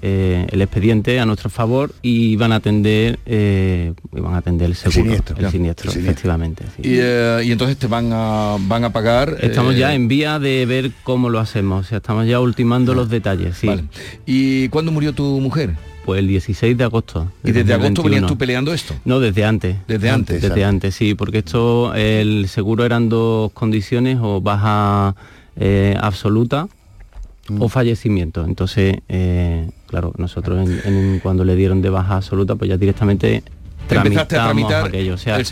eh, el expediente a nuestro favor y iban a atender, iban a atender el seguro, siniestro, el siniestro, el siniestro. efectivamente. sí. Y, y entonces te van a, van a pagar... Estamos ya en vía de ver cómo lo hacemos, o sea, estamos ya ultimando los detalles, sí. Vale. ¿Y cuándo murió tu mujer? Pues el 16 de agosto. ¿Y de desde agosto venías 2021. tú peleando esto? No, desde antes. Desde antes. Desde antes, sí, porque esto, el seguro eran dos condiciones, o baja eh, absoluta Mm. o fallecimiento. Entonces, eh, claro, nosotros en- en- cuando le dieron de baja absoluta, pues ya directamente Empezaste a tramitamos tramitar aquello. O sea, el.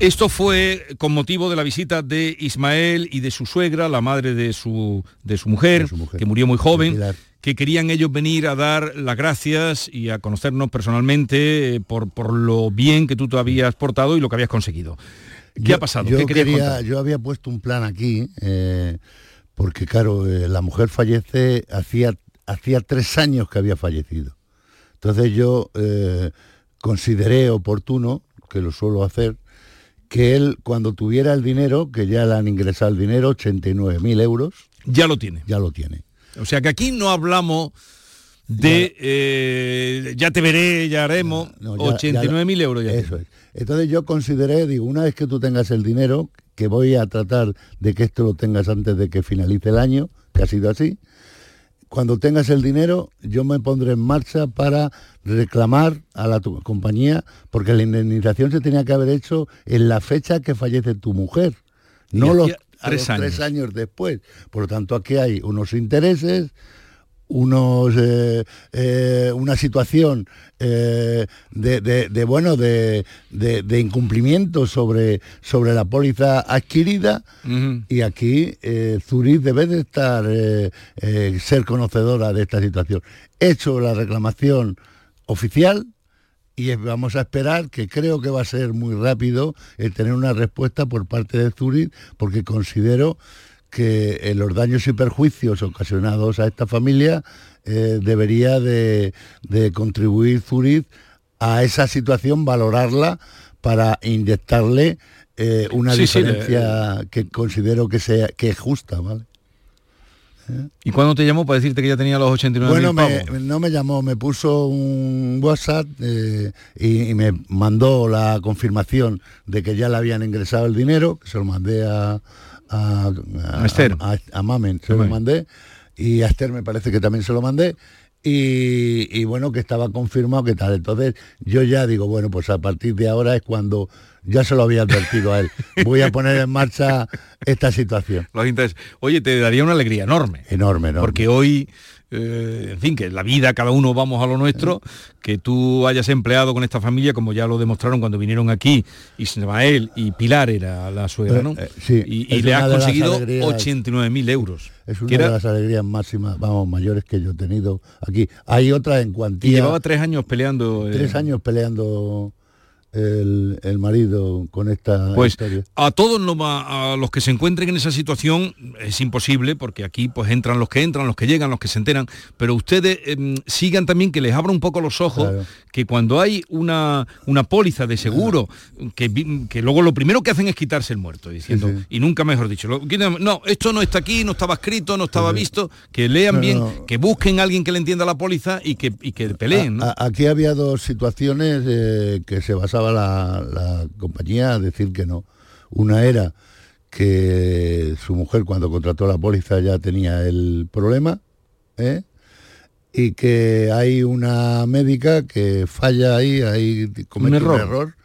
Esto fue con motivo de la visita de Ismael y de su suegra, la madre de su, de su, mujer, que murió muy joven, que querían ellos venir a dar las gracias y a conocernos personalmente eh, por, por lo bien que tú te habías portado y lo que habías conseguido. ¿Qué Yo- ha pasado? Yo, ¿Qué querías quería- yo había puesto un plan aquí, eh, porque claro, eh, la mujer fallece, hacía, hacía tres años que había fallecido. Entonces yo eh, consideré oportuno, que lo suelo hacer, que él cuando tuviera el dinero, que ya le han ingresado el dinero, 89.000 euros. Ya lo tiene. Ya lo tiene. O sea que aquí no hablamos de eh, ya te veré, ya haremos, No, ya- 89.000 ya- euros ya. Eso es. Entonces yo consideré, digo, una vez que tú tengas el dinero, que voy a tratar de que esto lo tengas antes de que finalice el año, que ha sido así, cuando tengas el dinero, yo me pondré en marcha para reclamar a la tu- compañía, porque la indemnización se tenía que haber hecho en la fecha que fallece tu mujer. No los, Tres años. tres años después. Por lo tanto, aquí hay unos intereses, unos eh, eh, una situación eh, de, de- de, bueno de, incumplimiento sobre sobre la póliza adquirida y aquí Zurich debe de estar ser conocedora de esta situación he hecho la reclamación oficial y vamos a esperar que creo que va a ser muy rápido el tener una respuesta por parte de Zurich porque considero que eh, los daños y perjuicios ocasionados a esta familia eh, debería de, de contribuir Zurich a esa situación, valorarla para inyectarle eh, una Sí, sí, le- diferencia que considero que sea que es justa, ¿vale? ¿Y cuándo te llamó para decirte que ya tenía los 89 Bueno, me- no me llamó, me puso un WhatsApp eh, y, y me mandó la confirmación de que ya le habían ingresado el dinero, que se lo mandé a, a, a- Esther. a- a Mamen, se lo mandé, y a Esther me parece que también se lo mandé. Y, y bueno, que estaba confirmado que tal. Entonces yo ya digo, bueno, pues a partir de ahora es cuando ya se lo había advertido a él. Voy a poner en marcha esta situación. Los intereses. Oye, te daría una alegría enorme. Enorme, enorme. Porque hoy, eh, en fin, que la vida, cada uno vamos a lo nuestro, que tú hayas empleado con esta familia, como ya lo demostraron cuando vinieron aquí, Ismael y Pilar era la suegra, ¿no? Eh, eh, sí, y le has conseguido alegrías. 89.000 euros. Es una era- de las alegrías máximas, vamos, mayores que yo he tenido aquí. Hay otra en y cuantía. llevaba tres años peleando. eh, tres años peleando el, el marido con esta Pues historia. a todos va- a los que se encuentren en esa situación es imposible porque aquí pues entran los que entran, los que llegan, los que se enteran, pero ustedes em, sigan también que les abra un poco los ojos que cuando hay una, una póliza de seguro que, que luego lo primero que hacen es quitarse el muerto diciendo y nunca mejor dicho lo no esto no está aquí no estaba escrito no estaba visto que lean No, bien no. que busquen a alguien que le entienda la póliza y que, y que peleen ¿no? A- aquí había dos situaciones eh, que se la, la compañía a decir que no. Una era que su mujer cuando contrató la póliza ya tenía el problema, ¿eh? y que hay una médica que falla ahí, ahí comete un error. error,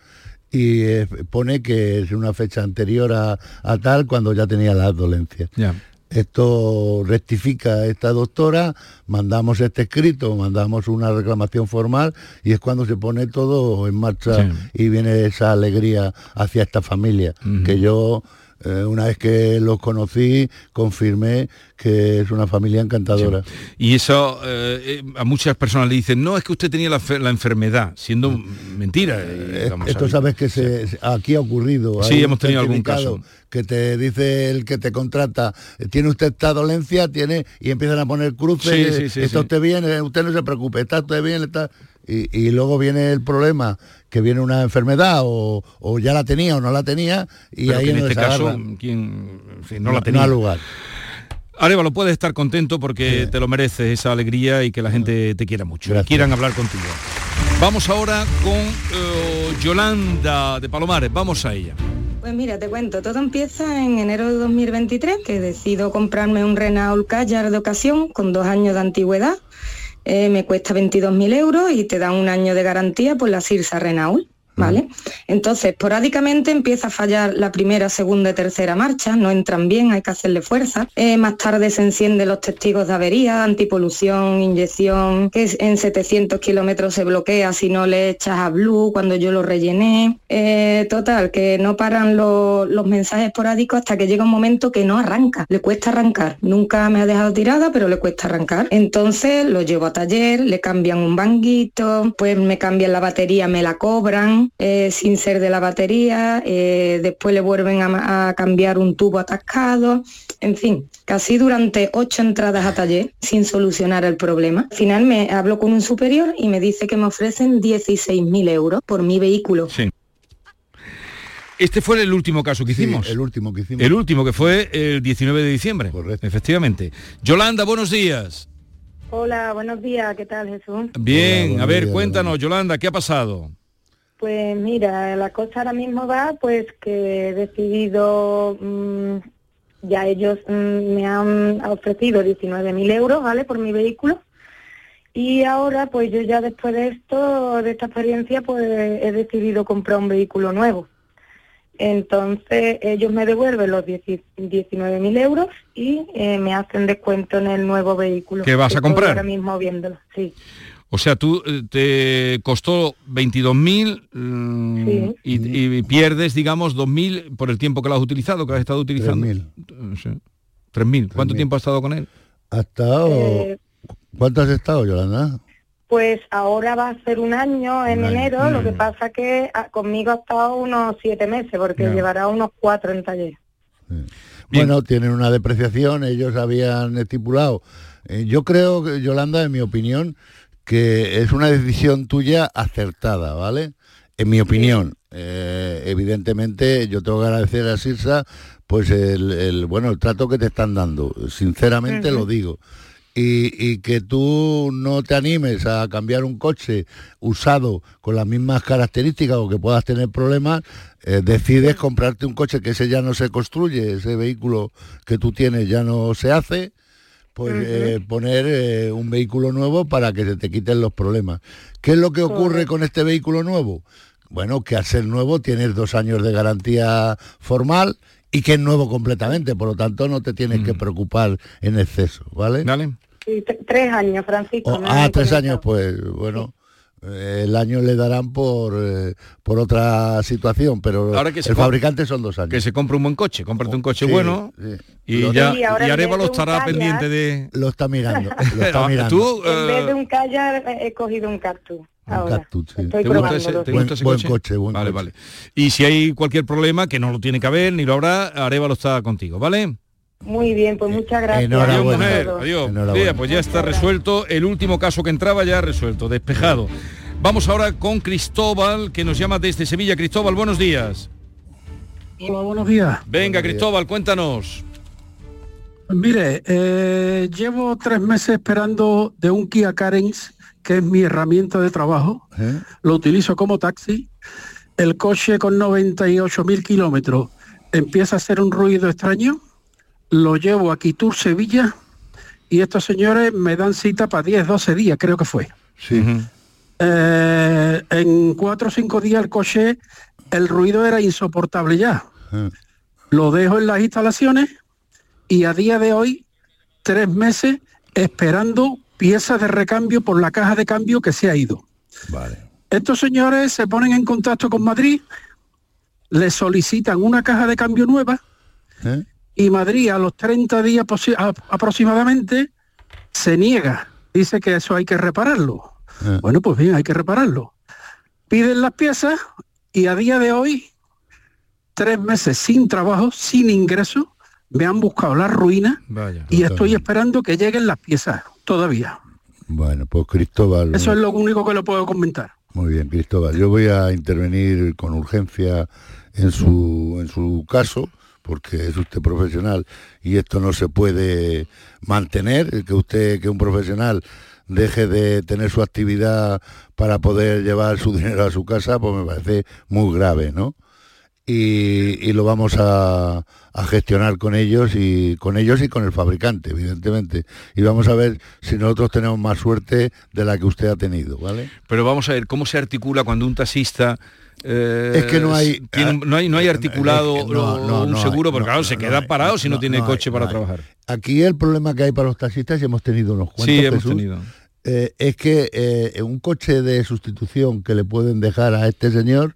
y eh, pone que es una fecha anterior a, a tal cuando ya tenía las dolencias. Ya. Esto rectifica esta doctora, mandamos este escrito, mandamos una reclamación formal y es cuando se pone todo en marcha y viene esa alegría hacia esta familia, que yo eh, una vez que los conocí confirmé que es una familia encantadora. Y eso eh, eh, a muchas personas le dicen, no, es que usted tenía la, fe- la enfermedad, siendo mentira. eh, Esto sabes que se, aquí ha ocurrido. Sí, hemos tenido algún caso. Que te dice el que te contrata, eh, tiene usted esta dolencia, tiene, y empiezan a poner cruces, Sí, sí, sí, está usted bien, eh, usted no se preocupe, está usted bien, está. Y, y luego viene el problema, que viene una enfermedad, o, o ya la tenía o no la tenía, y Pero ahí que en este caso, quien no, No- la no tenía. ha lugar. Arevalo, puedes estar contento porque te lo mereces esa alegría y que la gente te quiera mucho. y Quieran hablar contigo. Vamos ahora con eh, Yolanda de Palomares. Vamos a ella. Pues mira, te cuento, todo empieza en enero de 2023, que decido comprarme un Renault Kadjar de ocasión con dos años de antigüedad. Eh, me cuesta 22.000 euros y te dan un año de garantía por la Sirsa Renault. ¿Vale? Entonces, esporádicamente empieza a fallar la primera, segunda y tercera marcha, no entran bien, hay que hacerle fuerza. Eh, más tarde se encienden los testigos de avería, antipolución, inyección, que en 700 kilómetros se bloquea si no le echas a Blue cuando yo lo rellené. Eh, total, que no paran lo- los mensajes esporádicos hasta que llega un momento que no arranca, le cuesta arrancar. Nunca me ha dejado tirada, pero le cuesta arrancar. Entonces lo llevo a taller, le cambian un banguito, pues me cambian la batería, me la cobran eh, sin ser de la batería, eh, después le vuelven a, cambiar un tubo atascado, en fin, casi durante ocho entradas a taller sin solucionar el problema. Al final me hablo con un superior y me dice que me ofrecen 16.000 euros por mi vehículo. Sí. Este fue el último caso que Sí, hicimos. el último que hicimos. El último, que fue el 19 de diciembre. Correcto. Efectivamente. Yolanda, buenos días. Hola, buenos días, ¿qué tal Jesús? Bien, a ver, días, cuéntanos, Yolanda, ¿qué ha pasado? Pues mira, la cosa ahora mismo va pues que he decidido, mm, ya ellos mm, me han ofrecido 19.000 euros, ¿vale? Por mi vehículo. Y ahora pues yo ya después de esto, de esta experiencia, pues he decidido comprar un vehículo nuevo. Entonces ellos me devuelven los 19.000 euros y eh, me hacen descuento en el nuevo vehículo. ¿Que vas a comprar? Ahora mismo viéndolo, sí. O sea, tú eh, te costó 22.000 mm, Sí. y, y pierdes, digamos, 2.000 por el tiempo que lo has utilizado, que has estado utilizando. 3.000. Sí. 3.000. ¿Cuánto tiempo has estado con él? ¿Has estado? Eh, ¿Cuánto has estado, Yolanda? Pues ahora va a ser un año en Un año, enero, lo que pasa que ah, conmigo ha estado unos siete meses, porque Ya. llevará unos cuatro en taller. Bueno, tienen una depreciación, ellos habían estipulado. Eh, yo creo, que, Yolanda, en mi opinión, que es una decisión tuya acertada, ¿vale? En mi opinión. Eh, evidentemente, yo tengo que agradecer a Sirsa pues el, el, bueno el trato que te están dando. Sinceramente lo digo. Y, y que tú no te animes a cambiar un coche usado con las mismas características o que puedas tener problemas, eh, decides comprarte un coche que ese ya no se construye, ese vehículo que tú tienes ya no se hace, pues eh, poner eh, un vehículo nuevo para que se te quiten los problemas. ¿Qué es lo que ocurre con este vehículo nuevo? Bueno, que al ser nuevo tienes dos años de garantía formal y que es nuevo completamente, por lo tanto no te tienes que preocupar en exceso, ¿vale? Sí, tres años, Francisco. Oh, ah, tres años, pues bueno, el año le darán por, eh, por otra situación, pero Ahora que se el fabricante son dos años. Que se compre un buen coche, cómprate un coche Sí, bueno sí. y Lo- ya y vez Arevalo de estará Kayak- pendiente de Lo está mirando, lo está mirando. Tú, En vez de eh, un Kayak he cogido un cactus. Ahora. Cactus, sí. ¿Te gusta ese, te gusta ese Buen- coche? buen coche, buen vale, coche. vale. Y si hay cualquier problema, que no lo tiene que haber ni lo habrá, Arevalo está contigo, ¿vale? Muy bien, pues muchas gracias. Adiós, mujer. Adiós. Enhorabuena. Mira, pues ya está resuelto. El último caso que entraba ya resuelto, despejado. Vamos ahora con Cristóbal, que nos llama desde Sevilla. Cristóbal, buenos días. Hola, buenos días. Venga, Cristóbal, cuéntanos. Mire, eh, llevo tres meses esperando de un Kia Carens, que es mi herramienta de trabajo. ¿Eh? Lo utilizo como taxi. El coche con 98 mil kilómetros empieza a hacer un ruido extraño. Lo llevo a Quitur, Sevilla, y estos señores me dan cita para 10, 12 días, creo que fue. Sí. Eh, en cuatro o cinco días el coche, el ruido era insoportable ya. Eh, Lo dejo en las instalaciones y a día de hoy, tres meses esperando piezas de recambio por la caja de cambio que se ha ido. Vale. Estos señores se ponen en contacto con Madrid, le solicitan una caja de cambio nueva ¿Eh? Y Madrid a los 30 días aproximadamente se niega. Dice que eso hay que repararlo. Eh. Bueno, pues bien, hay que repararlo. Piden las piezas y a día de hoy, tres meses sin trabajo, sin ingreso, me han buscado la ruina Vaya. y estoy esperando que lleguen las piezas todavía. Bueno, pues Cristóbal. Eso es lo único que le puedo comentar. Muy bien, Cristóbal. Yo voy a intervenir con urgencia en su, en su caso, porque es usted profesional y esto no se puede mantener, que usted, que un profesional deje de tener su actividad para poder llevar su dinero a su casa, pues me parece muy grave, ¿no? Y, lo vamos a, a gestionar con ellos y con ellos y con el fabricante, evidentemente. Y vamos a ver si nosotros tenemos más suerte de la que usted ha tenido, ¿vale? Pero vamos a ver cómo se articula cuando un taxista eh, Es que no hay- tiene no hay no hay articulado es que no, o no, un seguro porque claro se queda parado si no, tiene hay, coche para trabajar. Aquí el problema que hay para los taxistas, y hemos tenido unos cuantos, sí hemos Jesús, tenido. eh, es que eh, un coche de sustitución que le pueden dejar a este señor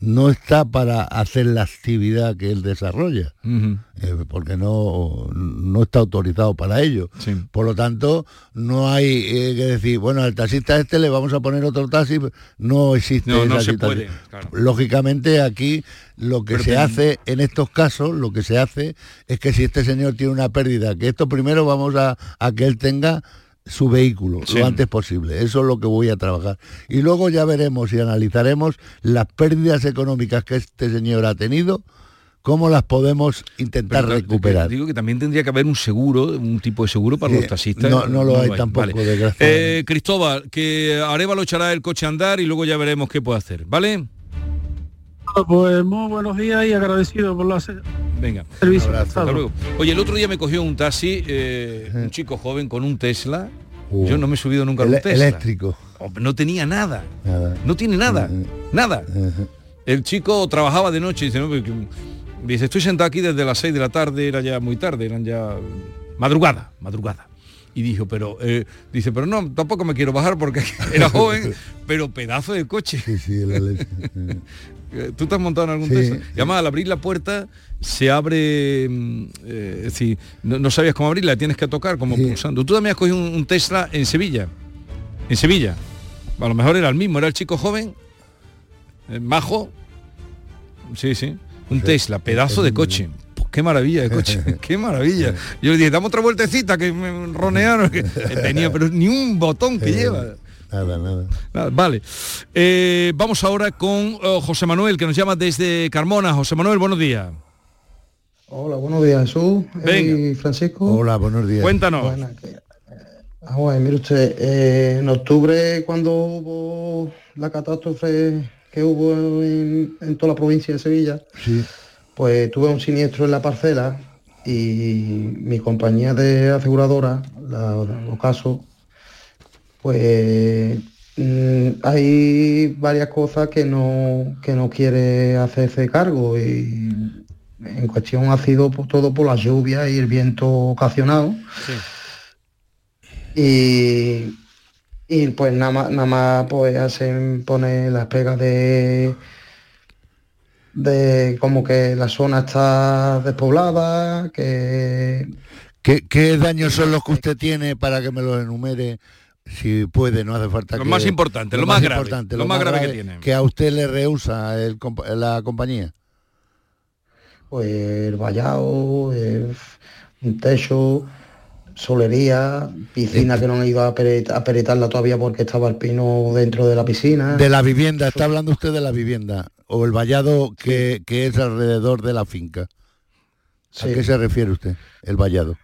no está para hacer la actividad que él desarrolla, eh, porque no, no está autorizado para ello. Por lo tanto, no hay eh, que decir, bueno, al taxista este le vamos a poner otro taxi, no existe No, no esa se situación. puede, claro. Lógicamente aquí lo que Pero se ten- hace en estos casos, lo que se hace es que si este señor tiene una pérdida, que esto primero vamos a, a que él tenga su vehículo Sí. lo antes posible. Eso es lo que voy a trabajar. Y luego ya veremos y analizaremos las pérdidas económicas que este señor ha tenido, cómo las podemos intentar Pero, recuperar. digo que también tendría que haber un seguro un tipo de seguro para Sí, los taxistas no- no lo hay tampoco, desgraciadamente. Eh, Cristóbal que Arevalo echará el coche a andar y luego ya veremos qué puede hacer vale Pues muy buenos días y agradecido por la venga servicio. Hasta luego. Oye, el otro día me cogió un taxi, eh, un chico joven con un Tesla. Yo no me he subido nunca a un Tesla. eléctrico. Hombre, No tenía nada. Nada. No tiene nada. Nada. El chico trabajaba de noche, dice, no, porque- dice, estoy sentado aquí desde las 6 de la tarde, era ya muy tarde, eran ya madrugada, madrugada. Y dijo, pero, eh, dice, pero no, tampoco me quiero bajar porque era joven, pero pedazo de coche. Sí, sí, la leche. ¿Tú te has montado en algún Sí. Y además al abrir la puerta se abre, mm, eh, es decir, no, no sabías cómo abrirla, tienes que tocar como pulsando. Tú también has cogido un, un Tesla en Sevilla. En Sevilla. A lo mejor era el mismo, era el chico joven, eh, majo. Sí, sí. Un Tesla, pedazo de coche. Pues qué maravilla de coche, qué maravilla. Yo le dije, dame otra vueltecita que me ronearon. que tenía, pero ni un botón que lleva. Nada, nada. Nada, Vale. Eh, vamos ahora con eh, José Manuel, que nos llama desde Carmona. José Manuel, buenos días. Hola, buenos días, Jesús Venga. y Francisco. Hola, buenos días. Cuéntanos. Que- eh, mire usted, eh, en octubre cuando hubo la catástrofe que hubo en, en toda la provincia de Sevilla, Sí. pues tuve un siniestro en la parcela y mi compañía de aseguradora, la Ocaso, pues mm, hay varias cosas que no, que no quiere hacerse cargo y en cuestión ha sido por todo por la lluvia y el viento ocasionado. Y, y pues nada más, nada más pues hacen poner las pegas de de como que la zona está despoblada, que ¿Qué, qué daños son los que usted tiene para que me los enumere? Si puede, no hace falta Lo que- más importante, lo más grave, lo más grave que tiene. Que a usted le rehúsa el la compañía. pues el vallado, el- un techo, solería, piscina que no han ido a pere- a peretarla todavía porque estaba el pino dentro de la piscina. De la vivienda, está hablando usted de la vivienda. O el vallado que, que es alrededor de la finca. ¿A Sí. qué se refiere usted? El vallado.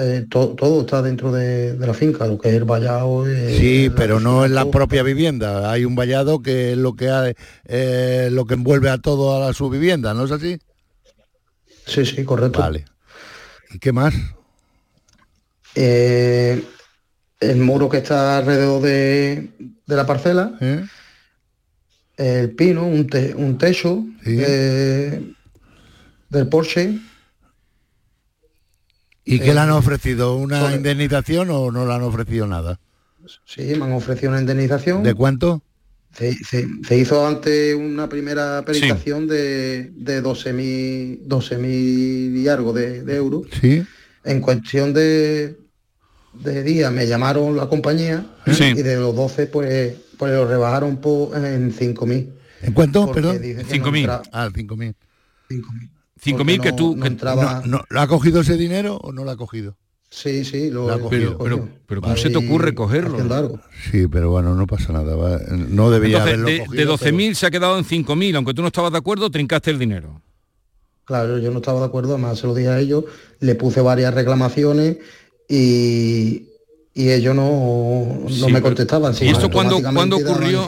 Eh, to- todo está dentro de, de la finca, lo que es el vallado. eh, Sí, pero no en la todo. propia vivienda. Hay un vallado que es lo que ha- eh, lo que envuelve a todo a su vivienda, ¿no es así? Sí, sí, correcto. Vale. ¿Y qué más? Eh, el muro que está alrededor de, de la parcela, el pino, un, te- un techo Sí. eh, del Porsche. ¿Y qué Eh, le han ofrecido? ¿Una sobre- indemnización o no le han ofrecido nada? Sí, me han ofrecido una indemnización. ¿De cuánto? Se, se- se hizo antes una primera peritación de, de 12.000 12.000 y algo de, de euros. Sí. En cuestión de, de días me llamaron la compañía Sí. y de los 12 pues, pues lo rebajaron por, en 5.000. ¿En cuánto, perdón? dice que no 5.000. entra- Ah, 5.000. 5.000. 5.000 que no- tú... no que- entraba- No, no, ¿Ha cogido ese dinero o no lo ha cogido? Sí, sí, lo La ha cogido. pero, pero ¿cómo se te ocurre cogerlo? Sí, pero bueno, no pasa nada. va. No debía Entonces, haberlo de, cogido. de 12.000 se ha quedado en 5.000, aunque tú no estabas de acuerdo, trincaste el dinero. Claro, yo no estaba de acuerdo, además se lo dije a ellos, le puse varias reclamaciones y, y ellos no, no Sí, me contestaban. ¿Y esto cuándo, cuándo ocurrió?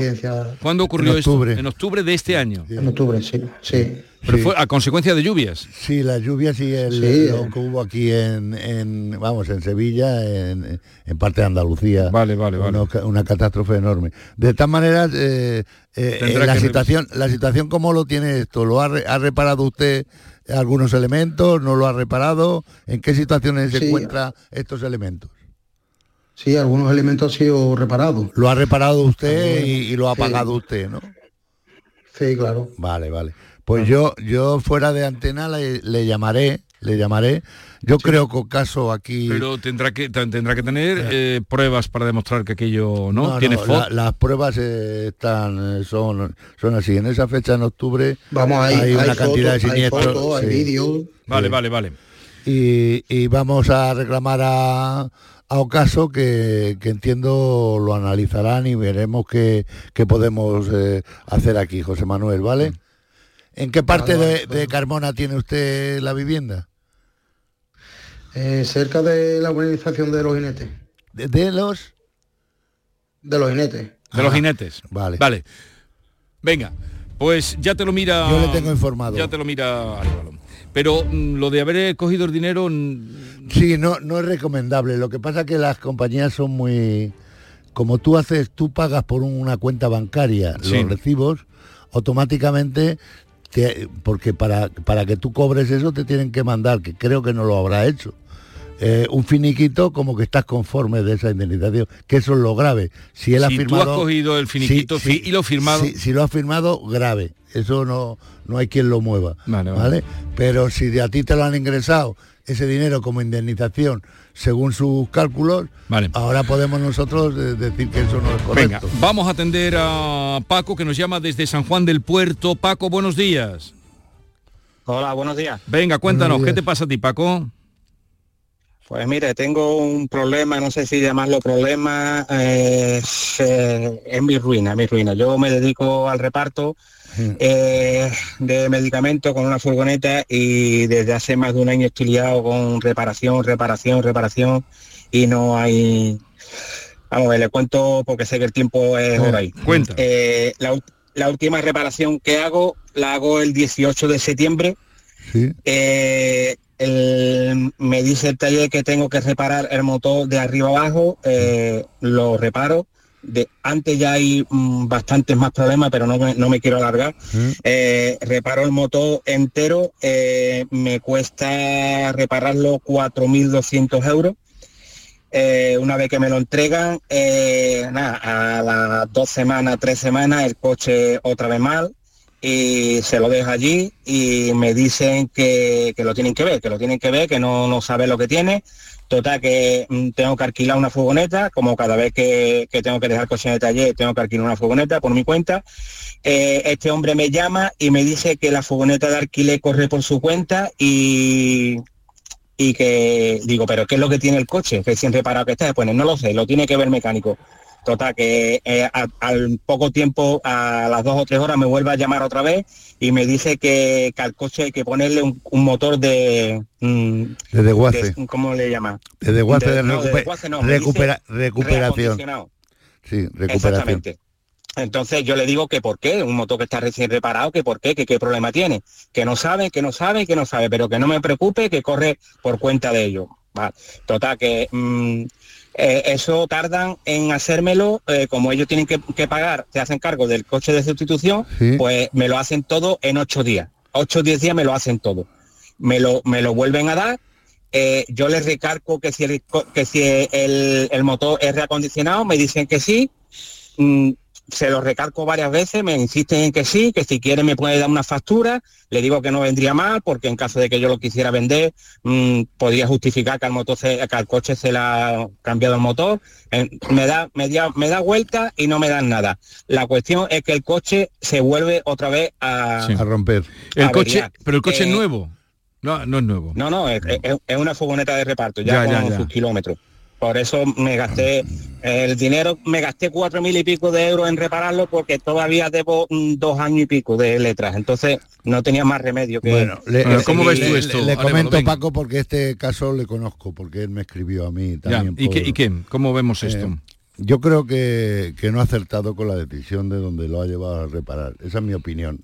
¿Cuándo ocurrió En octubre. esto? En octubre de este año. En octubre, sí, sí. Pero Sí. fue a consecuencia de lluvias. Sí, las lluvias y el, Sí, lo que hubo aquí en, en, vamos, en Sevilla, en, en parte de Andalucía. Vale, vale, vale. Una, ca- una catástrofe enorme. De todas maneras, eh, eh, eh, la que situación, la situación cómo lo tiene esto, ¿lo ha, ha reparado usted algunos elementos? ¿No lo ha reparado? ¿En qué situaciones se encuentran estos elementos? Sí, algunos elementos han sido reparados. Lo ha reparado usted y, y lo ha Sí. pagado usted, ¿no? Sí, claro. Vale, vale. Pues yo, yo fuera de antena le, le llamaré, le llamaré. Yo creo que caso aquí. Pero tendrá que tendrá que tener eh, pruebas para demostrar que aquello no, No, tiene no, foto. la- las pruebas eh, están eh, son son así. En esa fecha en octubre Vamos, hay, hay una hay cantidad de hay siniestros. hay vídeos. Vale, Sí. vale, vale. Y, y vamos a reclamar a, a Ocaso que, que entiendo lo analizarán y veremos qué, qué podemos eh, hacer aquí, José Manuel, ¿vale? ¿En qué parte de, de Carmona tiene usted la vivienda? Eh, cerca de la urbanización de los jinetes. ¿De, de los? De los jinetes. De los jinetes. Vale. Vale. Venga, pues ya te lo mira. Yo le tengo informado. Ya te lo mira. Pero mm, lo de haber cogido el dinero. mm, Sí, no, no es recomendable. Lo que pasa es que las compañías son muy... Como tú haces, tú pagas por una cuenta bancaria Sí. los recibos, automáticamente, te- porque para, para que tú cobres eso te tienen que mandar, que creo que no lo habrá hecho. Eh, un finiquito como que estás conforme de esa indemnización, que eso es lo grave. Si él ha Si tú firmado, has cogido el finiquito fi- y lo firmado... si, si lo ha firmado, grave. Eso no, no hay quien lo mueva. Vale, Vale, vale. Pero si de a ti te lo han ingresado ese dinero como indemnización según sus cálculos, ahora podemos nosotros eh, decir que eso no es Venga, correcto. vamos a atender a Paco que nos llama desde San Juan del Puerto. Paco, buenos días. Hola, buenos días. Venga, cuéntanos, Buenos ¿qué días. te pasa a ti, Paco? Pues mire, tengo un problema, no sé si llamarlo problema, eh, es, eh, es mi ruina, mi ruina. Yo me dedico al reparto eh, de medicamentos con una furgoneta y desde hace más de un año estoy liado con reparación, reparación, reparación y no hay... Vamos a ver, le cuento porque sé que el tiempo es hora ahí. Cuenta. Eh, la, la última reparación que hago la hago el 18 de septiembre. Eh, el- me dice el taller que tengo que reparar el motor de arriba abajo, eh, lo reparo. De, antes ya hay mm, bastantes más problemas, pero no me, no me quiero alargar. Eh, reparo el motor entero, eh, me cuesta repararlo 4.200 euros. Una vez que me lo entregan, nada, a las dos semanas, tres semanas, el coche otra vez mal y se lo dejo allí y me dicen que, que lo tienen que ver, que lo tienen que ver, que no, no sabe lo que tiene. Total, que mm, tengo que alquilar una furgoneta, como cada vez que, que tengo que dejar coche en el taller, tengo que alquilar una furgoneta por mi cuenta. Eh, este hombre me llama y me dice que la furgoneta de alquiler corre por su cuenta y, y que digo, pero ¿qué es lo que tiene el coche? Que siempre parado que está, pues no lo sé, lo tiene que ver el mecánico. Total, que eh, a- al poco tiempo, a las dos o tres horas, me vuelve a llamar otra vez y me dice que, que al coche hay que ponerle un, un motor de... mm, De desguace. de- ¿Cómo le llama? De desguace, de, no, de desguace no, me recupera- dice recuperación. Sí, recuperación. Exactamente. Entonces yo le digo que por qué, un motor que está recién reparado, que por qué, que qué problema tiene, que no sabe, que no sabe, que no sabe, pero que no me preocupe, que corre por cuenta de ellos. Vale. Total, que mm, eh, eso tardan en hacérmelo, eh, como ellos tienen que, que pagar, se hacen cargo del coche de sustitución, Sí. pues me lo hacen todo en ocho días. Ocho o diez días me lo hacen todo. Me lo, me lo vuelven a dar eh, yo les recargo que si, el, que si el, el motor es reacondicionado, me dicen que sí. Se lo recargo varias veces, me insisten en que sí, que si quieren me puede dar una factura. Le digo que no vendría mal, porque en caso de que yo lo quisiera vender, mm, podría justificar que al motor se- que al coche se le ha cambiado el motor. Eh, me da, me da, me da vuelta y no me dan nada. La cuestión es que el coche se vuelve otra vez a, A romper. El a coche, averiar. pero el coche es Eh, nuevo. No, no es nuevo. no, no, es, es- es una furgoneta de reparto, ya, Ya, ya, con ya. sus kilómetros. Por eso me gasté el dinero, me gasté cuatro mil y pico de euros en repararlo porque todavía debo mm, dos años y pico de letras. Entonces no tenía más remedio que. Bueno, le, que le- seguir- le- le- le comento Paco porque este caso le conozco, porque él me escribió a mí Ya, también. ¿y, qué, por- ¿Y qué? ¿Cómo vemos Eh, esto? yo creo que, que no ha acertado con la decisión de donde lo ha llevado a reparar. Esa es mi opinión.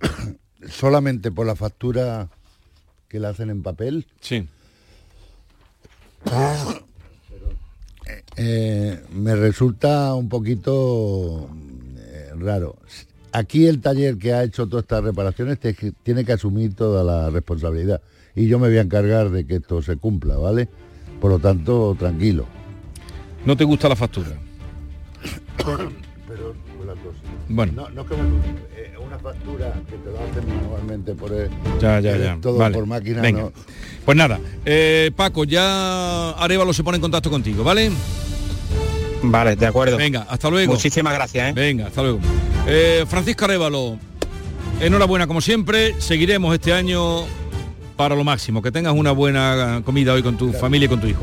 Solamente por la factura que le hacen en papel. Sí. Eh, me resulta un poquito eh, raro. Aquí el taller que ha hecho todas estas reparaciones te- tiene que asumir toda la responsabilidad y yo me voy a encargar de que esto se cumpla, ¿vale? Por lo tanto, tranquilo. ¿No te gusta la factura? Pero. Bueno. No, no es que me eh, una factura que te lo hacen manualmente por el, Ya, ya, ya. todo Vale. por máquina. Venga. no. Pues nada, eh, Paco, ya Arevalo se pone en contacto contigo, ¿vale? Vale, de acuerdo. Venga, hasta luego. Muchísimas gracias. ¿eh? Venga, hasta luego. Eh, Francisco Arevalo, enhorabuena como siempre. Seguiremos este año para lo máximo. Que tengas una buena comida hoy con tu familia y con tu hijo.